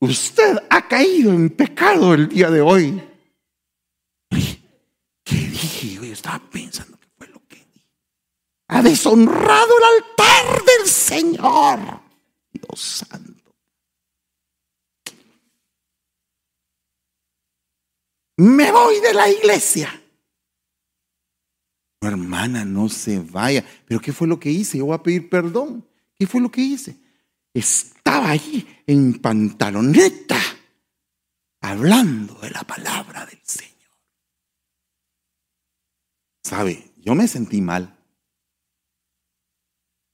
Usted ha caído en pecado el día de hoy. ¿Qué dije? Yo estaba pensando que fue lo que dije. Ha deshonrado el altar del Señor. Dios santo. Me voy de la iglesia. hermana, no se vaya. Pero ¿qué fue lo que hice? Yo voy a pedir perdón. ¿Qué fue lo que hice? Estaba ahí en pantaloneta hablando de la palabra del Señor. ¿Sabe? Yo me sentí mal.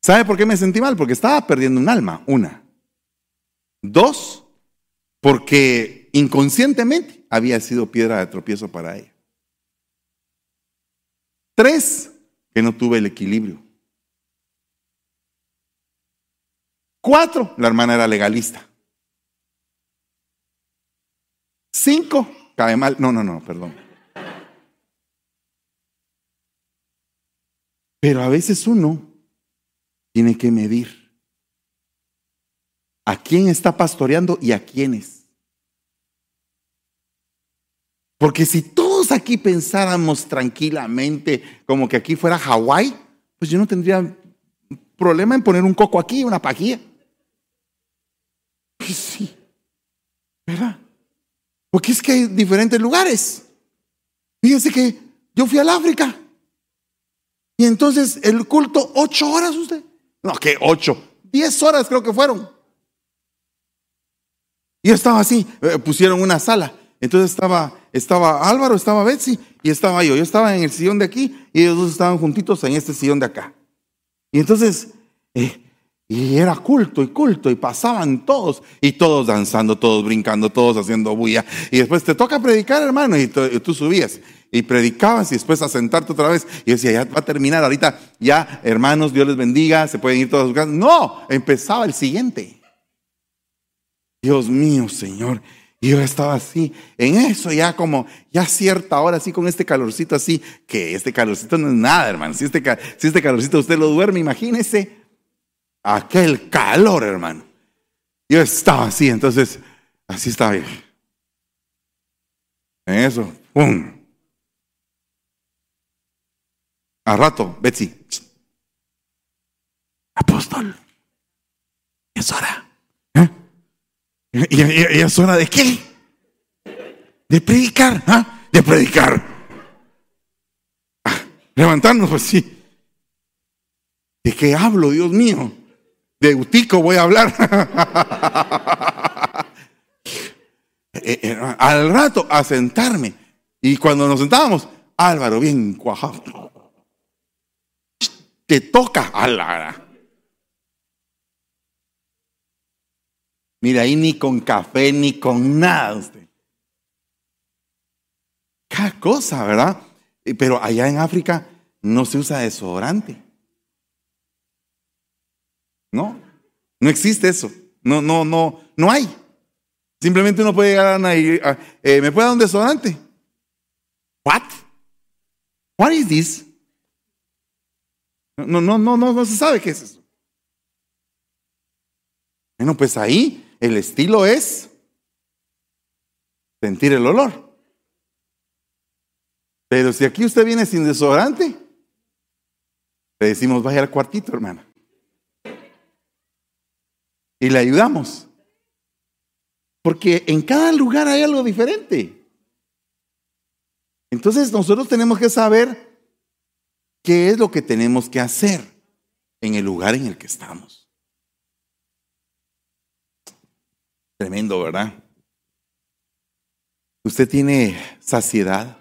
¿Sabe por qué me sentí mal? Porque estaba perdiendo un alma, una. Dos, porque inconscientemente había sido piedra de tropiezo para ella. Tres, que no tuve el equilibrio. Cuatro, la hermana era legalista. Cinco, cae mal. No, no, no, perdón. Pero a veces uno tiene que medir a quién está pastoreando y a quiénes. Porque si todos aquí pensáramos tranquilamente como que aquí fuera Hawái, pues yo no tendría problema en poner un coco aquí, una pajilla. Pues sí, ¿verdad? Porque es que hay diferentes lugares. Fíjense que yo fui al África. Y entonces el culto, ocho horas usted. No, que ocho, diez horas creo que fueron. Yo estaba así, eh, pusieron una sala. Entonces estaba, estaba Álvaro, estaba Betsy y estaba yo. Yo estaba en el sillón de aquí y ellos dos estaban juntitos en este sillón de acá. Y entonces eh, y era culto y culto y pasaban todos y todos danzando, todos brincando, todos haciendo bulla. Y después te toca predicar, hermano, y tú, subías y predicabas y después a sentarte otra vez. Y decía, ya va a terminar, ahorita ya, hermanos, Dios les bendiga, se pueden ir todos a su casa. No, empezaba el siguiente. Dios mío, Señor. Y yo estaba así, en eso ya como, ya cierta hora, así con este calorcito así, que este calorcito no es nada, hermano. Si este, si este calorcito usted lo duerme, imagínese aquel calor, hermano. Yo estaba así, entonces, así estaba En eso, ¡pum! A rato, Betsy. Apóstol, es hora. ¿Eh? ¿Y, es hora de qué? De predicar, ¿ah? De predicar. Ah, levantarnos, pues sí. ¿De qué hablo, Dios mío? De Utico voy a hablar. Eh, eh, al rato a sentarme. Y cuando nos sentábamos, Álvaro, bien cuajado. Te toca, Álvaro. Mira, ahí ni con café, ni con nada usted. Cada cosa, ¿verdad? Eh, pero allá en África no se usa desodorante. No, no existe eso. No, no, no, no hay. Simplemente uno puede llegar a, eh, ¿me puede dar un desodorante? What? What is this? No, no, no, no, no se sabe qué es eso. Bueno, pues ahí el estilo es sentir el olor. Pero si aquí usted viene sin desodorante, le decimos, vaya al cuartito, hermana y le ayudamos. Porque en cada lugar hay algo diferente. Entonces nosotros tenemos que saber qué es lo que tenemos que hacer en el lugar en el que estamos. Tremendo, ¿verdad? ¿Usted tiene saciedad?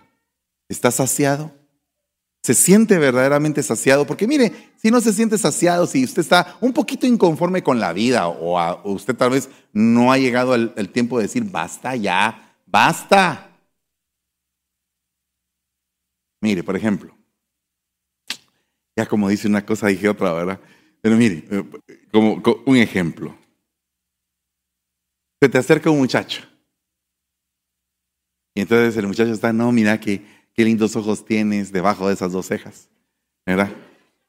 ¿Está saciado? ¿Se siente verdaderamente saciado? Porque mire, si no se siente saciado, si usted está un poquito inconforme con la vida o, usted tal vez no ha llegado al, tiempo de decir, basta ya, basta. Mire, por ejemplo, ya como dice una cosa, dije otra, ¿verdad? Pero mire, eh, como, un ejemplo. Se te acerca un muchacho. Y entonces el muchacho está, no, mira qué, qué lindos ojos tienes debajo de esas dos cejas. ¿Verdad?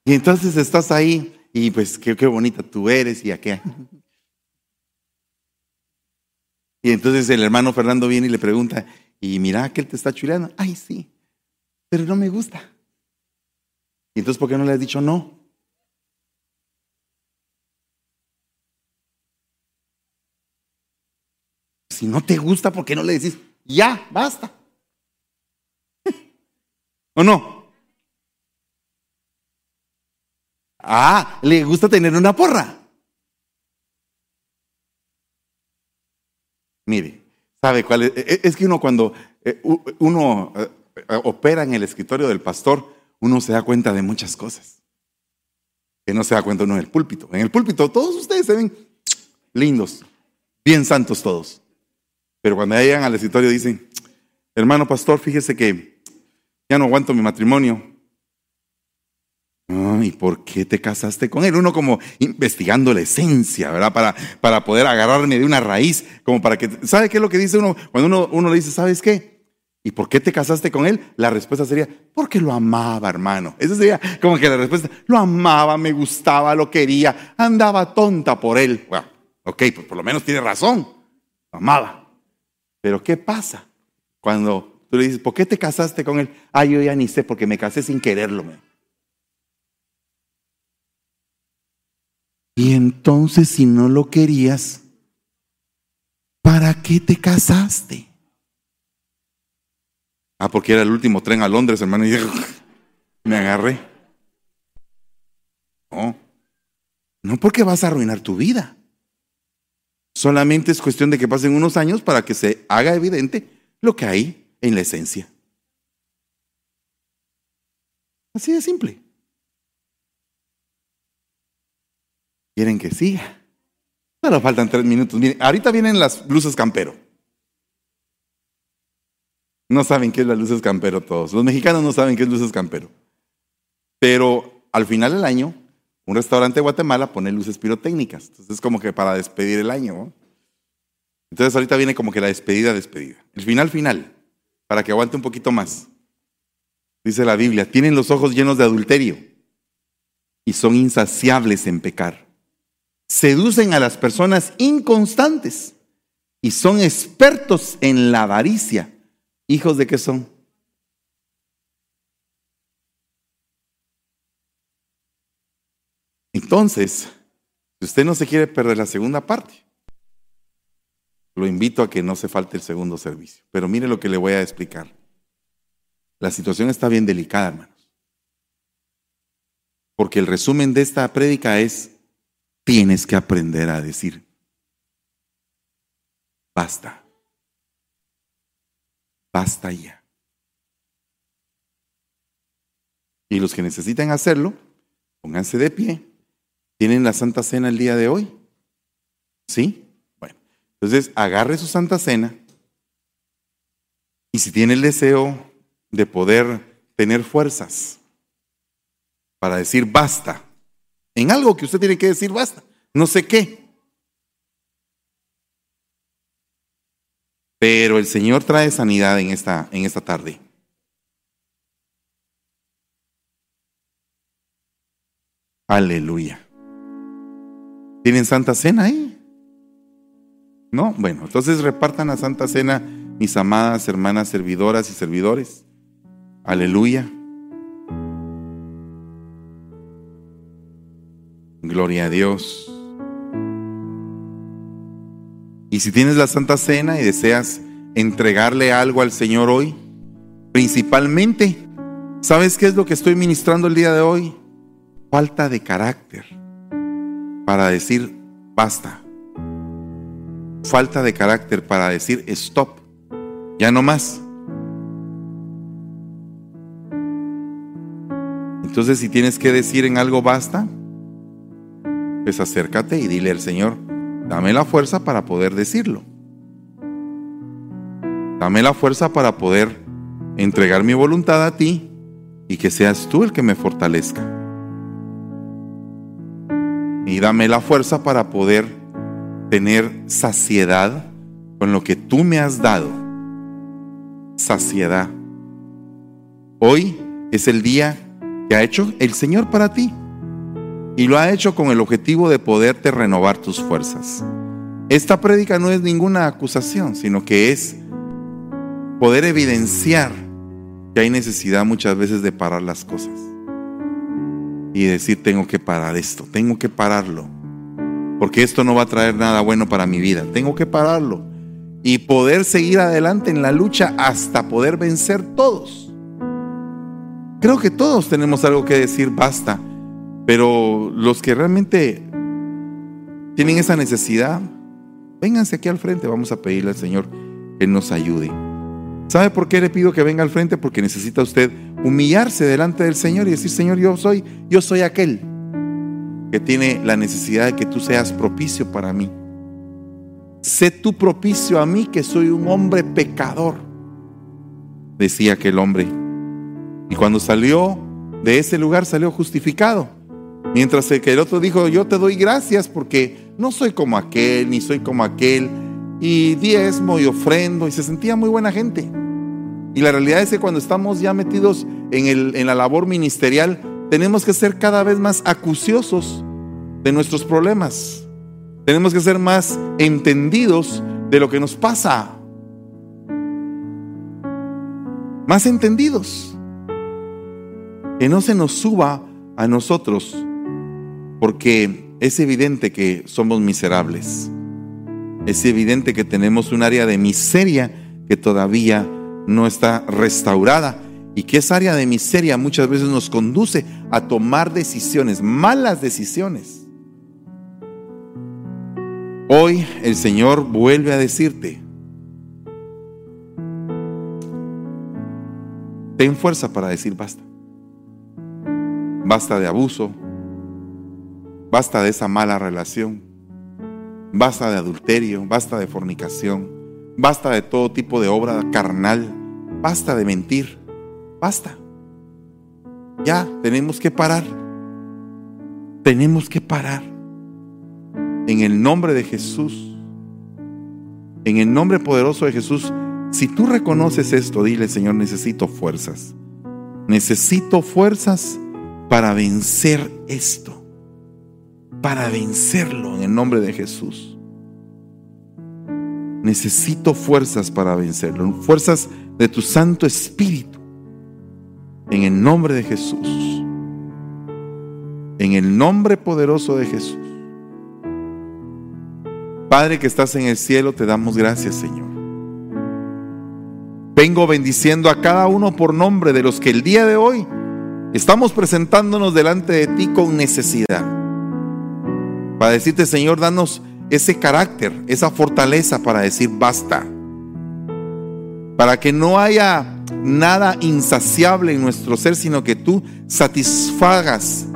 Y entonces estás ahí y pues qué, qué bonita tú eres y a qué. Y entonces el hermano Fernando viene y le pregunta, y mira que él te está chuleando. Ay, sí, pero no me gusta. ¿Y entonces por qué no le has dicho no? Si no te gusta, ¿por qué no le decís, ya, basta? ¿O no? Ah, le gusta tener una porra. Mire, ¿sabe cuál es? E, es que uno cuando eh, uno eh, opera en el escritorio del pastor, uno se da cuenta de muchas cosas. Que no se da cuenta uno en el púlpito. En el púlpito todos ustedes se ven lindos, bien santos todos. Pero cuando llegan al escritorio dicen, hermano pastor, fíjese que ya no aguanto mi matrimonio. ¿Y por qué te casaste con él? Uno como investigando la esencia, ¿verdad? Para, para poder agarrarme de una raíz, como para que, ¿sabe qué es lo que dice uno? Cuando uno, uno le dice, ¿sabes qué? ¿Y por qué te casaste con él? La respuesta sería, porque lo amaba, hermano. Esa sería como que la respuesta, lo amaba, me gustaba, lo quería, andaba tonta por él. Bueno, ok, pues por lo menos tiene razón, lo amaba. Pero ¿qué pasa cuando tú le dices, ¿por qué te casaste con él? Ah, yo ya ni sé, porque me casé sin quererlo. Y entonces si no lo querías, ¿para qué te casaste? Ah, porque era el último tren a Londres, hermano, y me agarré. No, no porque vas a arruinar tu vida. Solamente es cuestión de que pasen unos años para que se haga evidente lo que hay en la esencia. Así de simple. ¿Quieren que siga? Solo faltan tres minutos. Miren, ahorita vienen las luces campero. No saben qué es las luces campero todos. Los mexicanos no saben qué es luces campero. Pero al final del año, un restaurante de Guatemala pone luces pirotécnicas. Entonces es como que para despedir el año. Entonces ahorita viene como que la despedida, despedida. El final final, para que aguante un poquito más. Dice la Biblia, tienen los ojos llenos de adulterio y son insaciables en pecar. Seducen a las personas inconstantes y son expertos en la avaricia ¿Hijos de qué son? Entonces, si usted no se quiere perder la segunda parte, lo invito a que no se falte el segundo servicio. Pero mire lo que le voy a explicar. La situación está bien delicada, hermanos. Porque el resumen de esta prédica es, tienes que aprender a decir, basta basta ya. Y los que necesitan hacerlo, pónganse de pie. ¿Tienen la Santa Cena el día de hoy? ¿Sí? Bueno, entonces agarre su Santa Cena y si tiene el deseo de poder tener fuerzas para decir basta, en algo que usted tiene que decir basta, no sé qué, Pero el Señor trae sanidad en esta, en esta tarde. Aleluya. ¿Tienen Santa Cena ahí? No, bueno, entonces repartan la Santa Cena, mis amadas hermanas servidoras y servidores. Aleluya. Gloria a Dios. Y si tienes la Santa Cena y deseas entregarle algo al Señor hoy, Principalmente, ¿sabes qué es lo que estoy ministrando el día de hoy? Falta de carácter para decir basta. Falta de carácter para decir stop. Ya no más. Entonces, si tienes que decir en algo basta, pues acércate y dile al Señor, dame la fuerza para poder decirlo. Dame la fuerza para poder entregar mi voluntad a ti y que seas tú el que me fortalezca. Y dame la fuerza para poder tener saciedad con lo que tú me has dado. Saciedad. Hoy es el día que ha hecho el Señor para ti. Y lo ha hecho con el objetivo de poderte renovar tus fuerzas. Esta prédica no es ninguna acusación, sino que es poder evidenciar que hay necesidad muchas veces de parar las cosas. Y decir, tengo que parar esto, tengo que pararlo. Porque esto no va a traer nada bueno para mi vida. Tengo que pararlo. Y poder seguir adelante en la lucha hasta poder vencer todos. Creo que todos tenemos algo que decir, basta. Pero los que realmente tienen esa necesidad, vénganse aquí al frente, vamos a pedirle al Señor que nos ayude. ¿Sabe por qué le pido que venga al frente? Porque necesita usted humillarse delante del Señor y decir, Señor, yo soy, yo soy aquel que tiene la necesidad de que tú seas propicio para mí. Sé tú propicio a mí que soy un hombre pecador, decía aquel hombre. Y cuando salió de ese lugar salió justificado. Mientras que el otro dijo, yo te doy gracias porque no soy como aquel, ni soy como aquel y diezmo y ofrendo y se sentía muy buena gente. Y la realidad es que cuando estamos ya metidos en, en la labor ministerial, tenemos que ser cada vez más acuciosos de nuestros problemas. Tenemos que ser más entendidos de lo que nos pasa. Más entendidos. Que no se nos suba a nosotros, porque es evidente que somos miserables es evidente que tenemos un área de miseria que todavía no está restaurada y que esa área de miseria muchas veces nos conduce a tomar decisiones, malas decisiones. Hoy el Señor vuelve a decirte, ten fuerza para decir basta. Basta de abuso, basta de esa mala relación, Basta de adulterio, basta de fornicación, basta de todo tipo de obra carnal, basta de mentir, basta. Ya tenemos que parar. Tenemos que parar. En el nombre de Jesús, en el nombre poderoso de Jesús, si tú reconoces esto, dile, Señor, necesito fuerzas. Necesito fuerzas para vencer esto para vencerlo en el nombre de Jesús. Necesito fuerzas para vencerlo, fuerzas de tu Santo Espíritu, en el nombre de Jesús, en el nombre poderoso de Jesús. Padre que estás en el cielo, te damos gracias, Señor. Vengo bendiciendo a cada uno por nombre de los que el día de hoy estamos presentándonos delante de ti con necesidad. Para decirte, Señor, danos ese carácter, esa fortaleza para decir basta. Para que no haya nada insaciable en nuestro ser, sino que tú satisfagas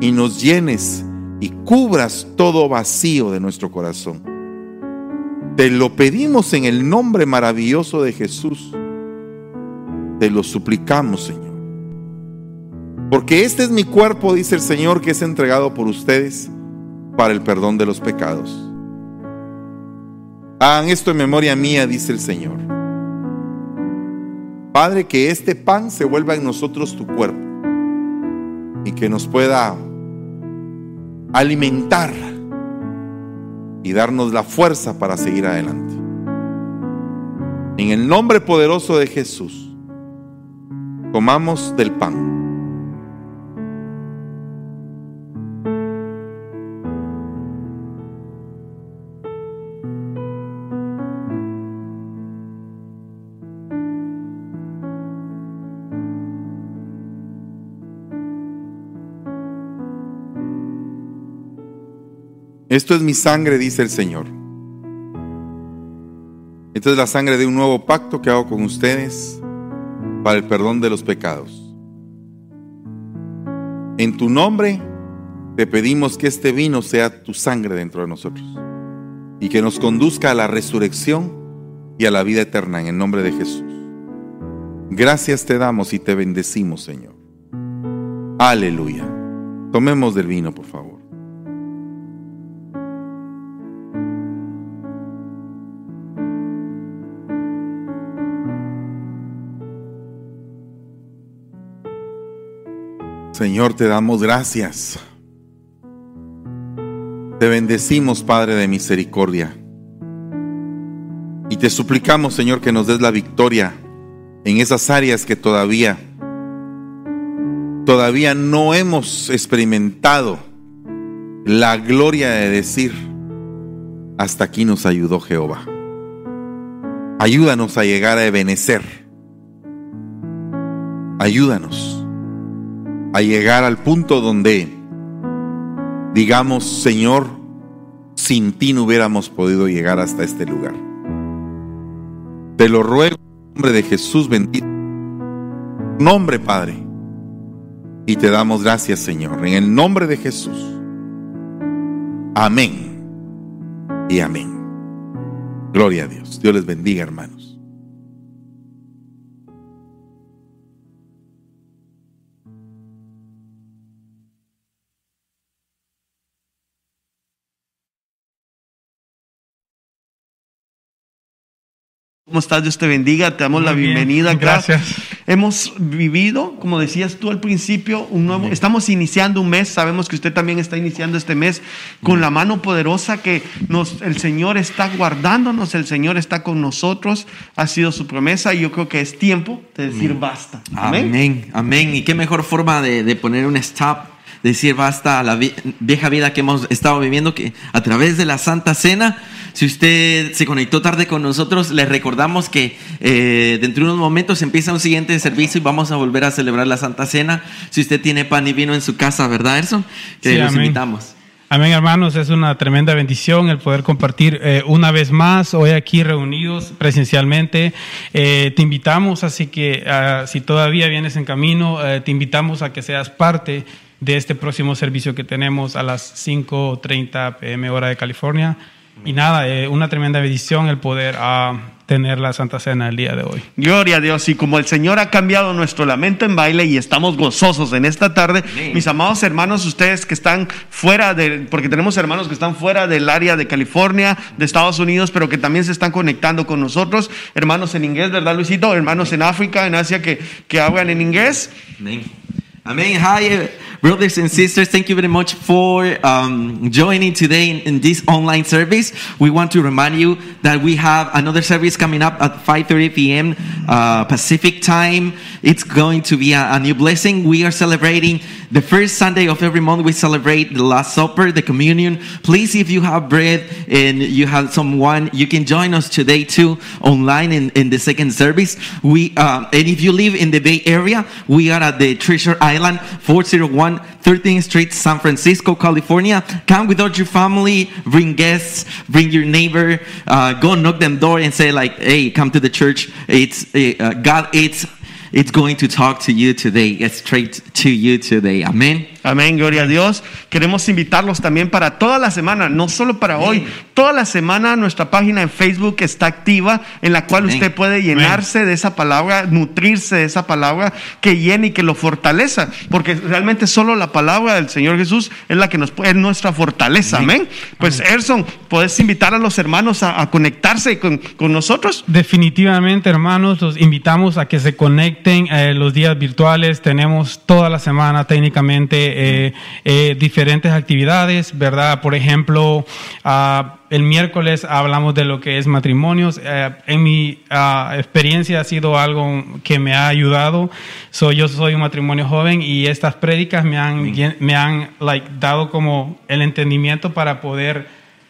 y nos llenes y cubras todo vacío de nuestro corazón. Te lo pedimos en el nombre maravilloso de Jesús. Te lo suplicamos, Señor. Porque este es mi cuerpo, dice el Señor, que es entregado por ustedes para el perdón de los pecados. Hagan esto en memoria mía, dice el Señor. Padre, que este pan se vuelva en nosotros tu cuerpo y que nos pueda alimentar y darnos la fuerza para seguir adelante. En el nombre poderoso de Jesús, comamos del pan. Esto es mi sangre, dice el Señor. Esta es la sangre de un nuevo pacto que hago con ustedes para el perdón de los pecados. En tu nombre te pedimos que este vino sea tu sangre dentro de nosotros y que nos conduzca a la resurrección y a la vida eterna en el nombre de Jesús. Gracias te damos y te bendecimos, Señor. Aleluya. Tomemos del vino, por favor. Señor, te damos gracias. Te bendecimos, Padre de misericordia. Y te suplicamos, Señor, que nos des la victoria en esas áreas que todavía todavía no hemos experimentado la gloria de decir, hasta aquí nos ayudó Jehová. Ayúdanos a llegar a Ebenecer. Ayúdanos a llegar al punto donde digamos, Señor, sin ti no hubiéramos podido llegar hasta este lugar. Te lo ruego en nombre de Jesús bendito. Nombre, Padre. Y te damos gracias, Señor, en el nombre de Jesús. Amén. Y amén. Gloria a Dios. Dios les bendiga, hermanos. ¿Cómo estás? Dios te bendiga, te damos la bien, bienvenida. acá. gracias. Hemos vivido, como decías tú al principio, un nuevo, estamos iniciando un mes, sabemos que usted también está iniciando este mes con la mano poderosa que nos, el Señor está guardándonos, el Señor está con nosotros, ha sido su promesa y yo creo que es tiempo de decir basta. Amén. Amén, amén. Y qué mejor forma de, de poner un stop, decir basta a la vi- vieja vida que hemos estado viviendo que a través de la Santa Cena. Si usted se conectó tarde con nosotros, les recordamos que eh, dentro de unos momentos empieza un siguiente servicio y vamos a volver a celebrar la Santa Cena. Si usted tiene pan y vino en su casa, ¿verdad, Erson? Que Sí, los amén. invitamos. Amén, hermanos. Es una tremenda bendición el poder compartir eh, una vez más hoy aquí reunidos presencialmente. Eh, te invitamos, así que ah, si todavía vienes en camino, eh, te invitamos a que seas parte de este próximo servicio que tenemos a las 5:30 pm hora de California. Y nada, eh, una tremenda bendición el poder ah, tener la Santa Cena el día de hoy. Gloria a Dios. Y como el Señor ha cambiado nuestro lamento en baile y estamos gozosos en esta tarde, mis amados hermanos, ustedes que están fuera de, porque tenemos hermanos que están fuera del área de California, de Estados Unidos, pero que también se están conectando con nosotros, hermanos en inglés, ¿verdad, Luisito? Hermanos en África, en Asia que, que hablan en inglés. Amen. Hi, uh, brothers and sisters. Thank you very much for um, joining today in, in this online service. We want to remind you that we have another service coming up at 5:30 p.m. Uh, Pacific time. It's going to be a, a new blessing. We are celebrating the first Sunday of every month. We celebrate the Last Supper, the communion. Please, if you have bread and you have someone, you can join us today too online in, in the second service. We um, and if you live in the Bay Area, we are at the Treasure Island, 401 13th Street, San Francisco, California. Come without your family, bring guests, bring your neighbor, uh, go knock them door and say like, "Hey, come to the church. It's uh, God. It's it's going to talk to you today. It's straight to you today. Amen." Amén, gloria a Dios. Queremos invitarlos también para toda la semana, no solo para hoy. Toda la semana nuestra página en Facebook está activa, en la cual Amén. usted puede llenarse de esa palabra, nutrirse de esa palabra que llene y que lo fortaleza. Porque realmente solo la palabra del Señor Jesús es la que nos es nuestra fortaleza. Amén. Pues, Erson, ¿puedes invitar a los hermanos a, a conectarse con, con nosotros? Definitivamente, hermanos, los invitamos a que se conecten eh, los días virtuales. Tenemos toda la semana técnicamente eh, eh, diferentes actividades, ¿verdad? Por ejemplo, ah, el miércoles hablamos de lo que es matrimonios. Eh, en mi ah, experiencia ha sido algo que me ha ayudado. Soy, yo soy un matrimonio joven y estas prédicas me han, me han like, dado como el entendimiento para poder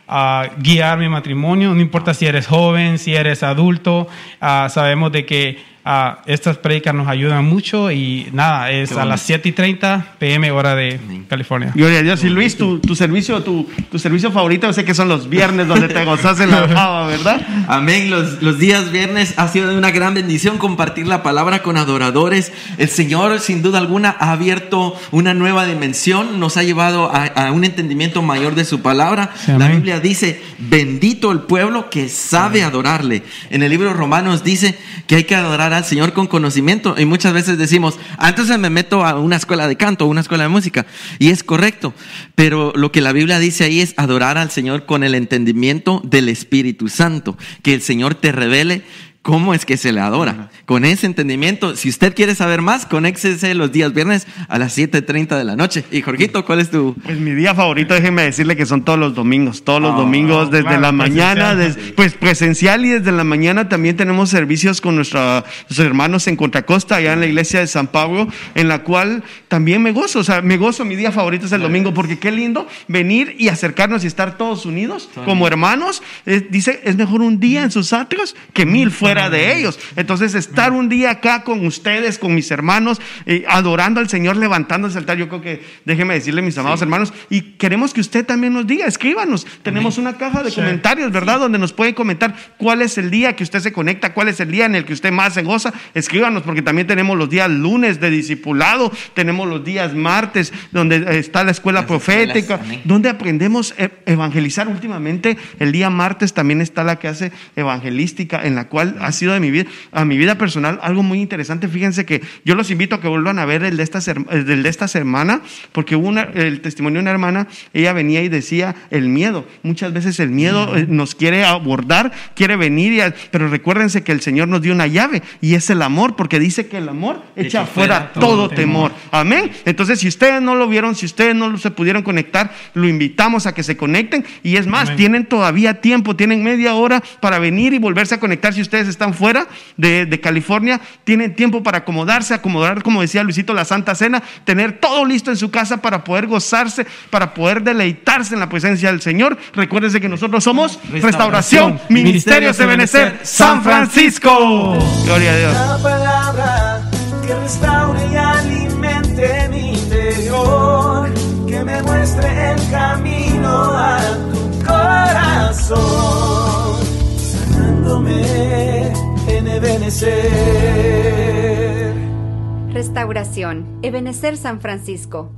a guiar mi matrimonio, no importa si eres joven, si eres adulto, ah, sabemos de que ah, estas predicas nos ayudan mucho y nada, es a las 7 y 30 pm hora de California. Gloria a Dios. Y Luis, tu, tu servicio, tu, tu servicio favorito, yo sé que son los viernes donde te gozas en la java, ¿verdad? Amén. Los, los días viernes ha sido de una gran bendición compartir la palabra con adoradores. El Señor, sin duda alguna, ha abierto una nueva dimensión, nos ha llevado a, a un entendimiento mayor de su palabra. Sí, la. Biblia dice, bendito el pueblo que sabe adorarle. En el libro de Romanos dice que hay que adorar al Señor con conocimiento. Y muchas veces decimos, ah, entonces me meto a una escuela de canto, una escuela de música. Y es correcto. Pero lo que la Biblia dice ahí es adorar al Señor con el entendimiento del Espíritu Santo. Que el Señor te revele cómo es que se le adora. Con ese entendimiento, si usted quiere saber más, conéctese los días viernes a las 7.30 de la noche. Y Jorgito, ¿cuál es tu...? Pues mi día favorito, déjeme decirle que son todos los domingos, todos los Ah, domingos desde claro, la mañana, pues presencial y desde la mañana también tenemos servicios con nuestra- nuestros hermanos en Contracosta, allá en la iglesia de San Pablo, en la cual también me gozo, o sea, me gozo, mi día favorito es el domingo, porque qué lindo venir y acercarnos y estar todos unidos como hermanos. Es- dice, es mejor un día en sus atrios que mil fuera de ellos. Entonces, estar un día acá con ustedes, con mis hermanos, eh, adorando al Señor, levantando el altar, yo creo que, déjeme decirle, mis amados hermanos, y queremos que usted también nos diga, escríbanos. Tenemos una caja de comentarios, ¿verdad? Donde nos puede comentar cuál es el día que usted se conecta, cuál es el día en el que usted más se goza. Escríbanos, porque también tenemos los días lunes de discipulado, tenemos los días martes, donde está la escuela Las profética, donde aprendemos a evangelizar últimamente. El día martes también está la que hace evangelística, en la cual ha sido de mi vida, a mi vida personal algo muy interesante. Fíjense que yo los invito a que vuelvan a ver el de esta, el del de esta semana, porque hubo una- el testimonio de una hermana, ella venía y decía el miedo. Muchas veces el miedo eh, nos quiere abordar, quiere venir, y pero recuérdense que el Señor nos dio una llave y es el amor, porque dice que el amor echa fuera todo temor. Amén. Entonces, si ustedes no lo vieron, si ustedes no se pudieron conectar, lo invitamos a que se conecten. Y es más, Amén. tienen todavía tiempo, tienen media hora para venir y volverse a conectar. Si ustedes están fuera de, de California, tienen tiempo para acomodarse, acomodar, como decía Luisito, la Santa Cena, tener todo listo en su casa para poder gozarse, para poder deleitarse en la presencia del Señor. Recuérdense que nosotros somos Restauración, Ministerios de Benecer, San Francisco. Gloria a Dios. La palabra que restaure y alimente mi interior, que me muestre el camino a tu corazón, sanándome Ebenecer. Restauración. Ebenecer San Francisco.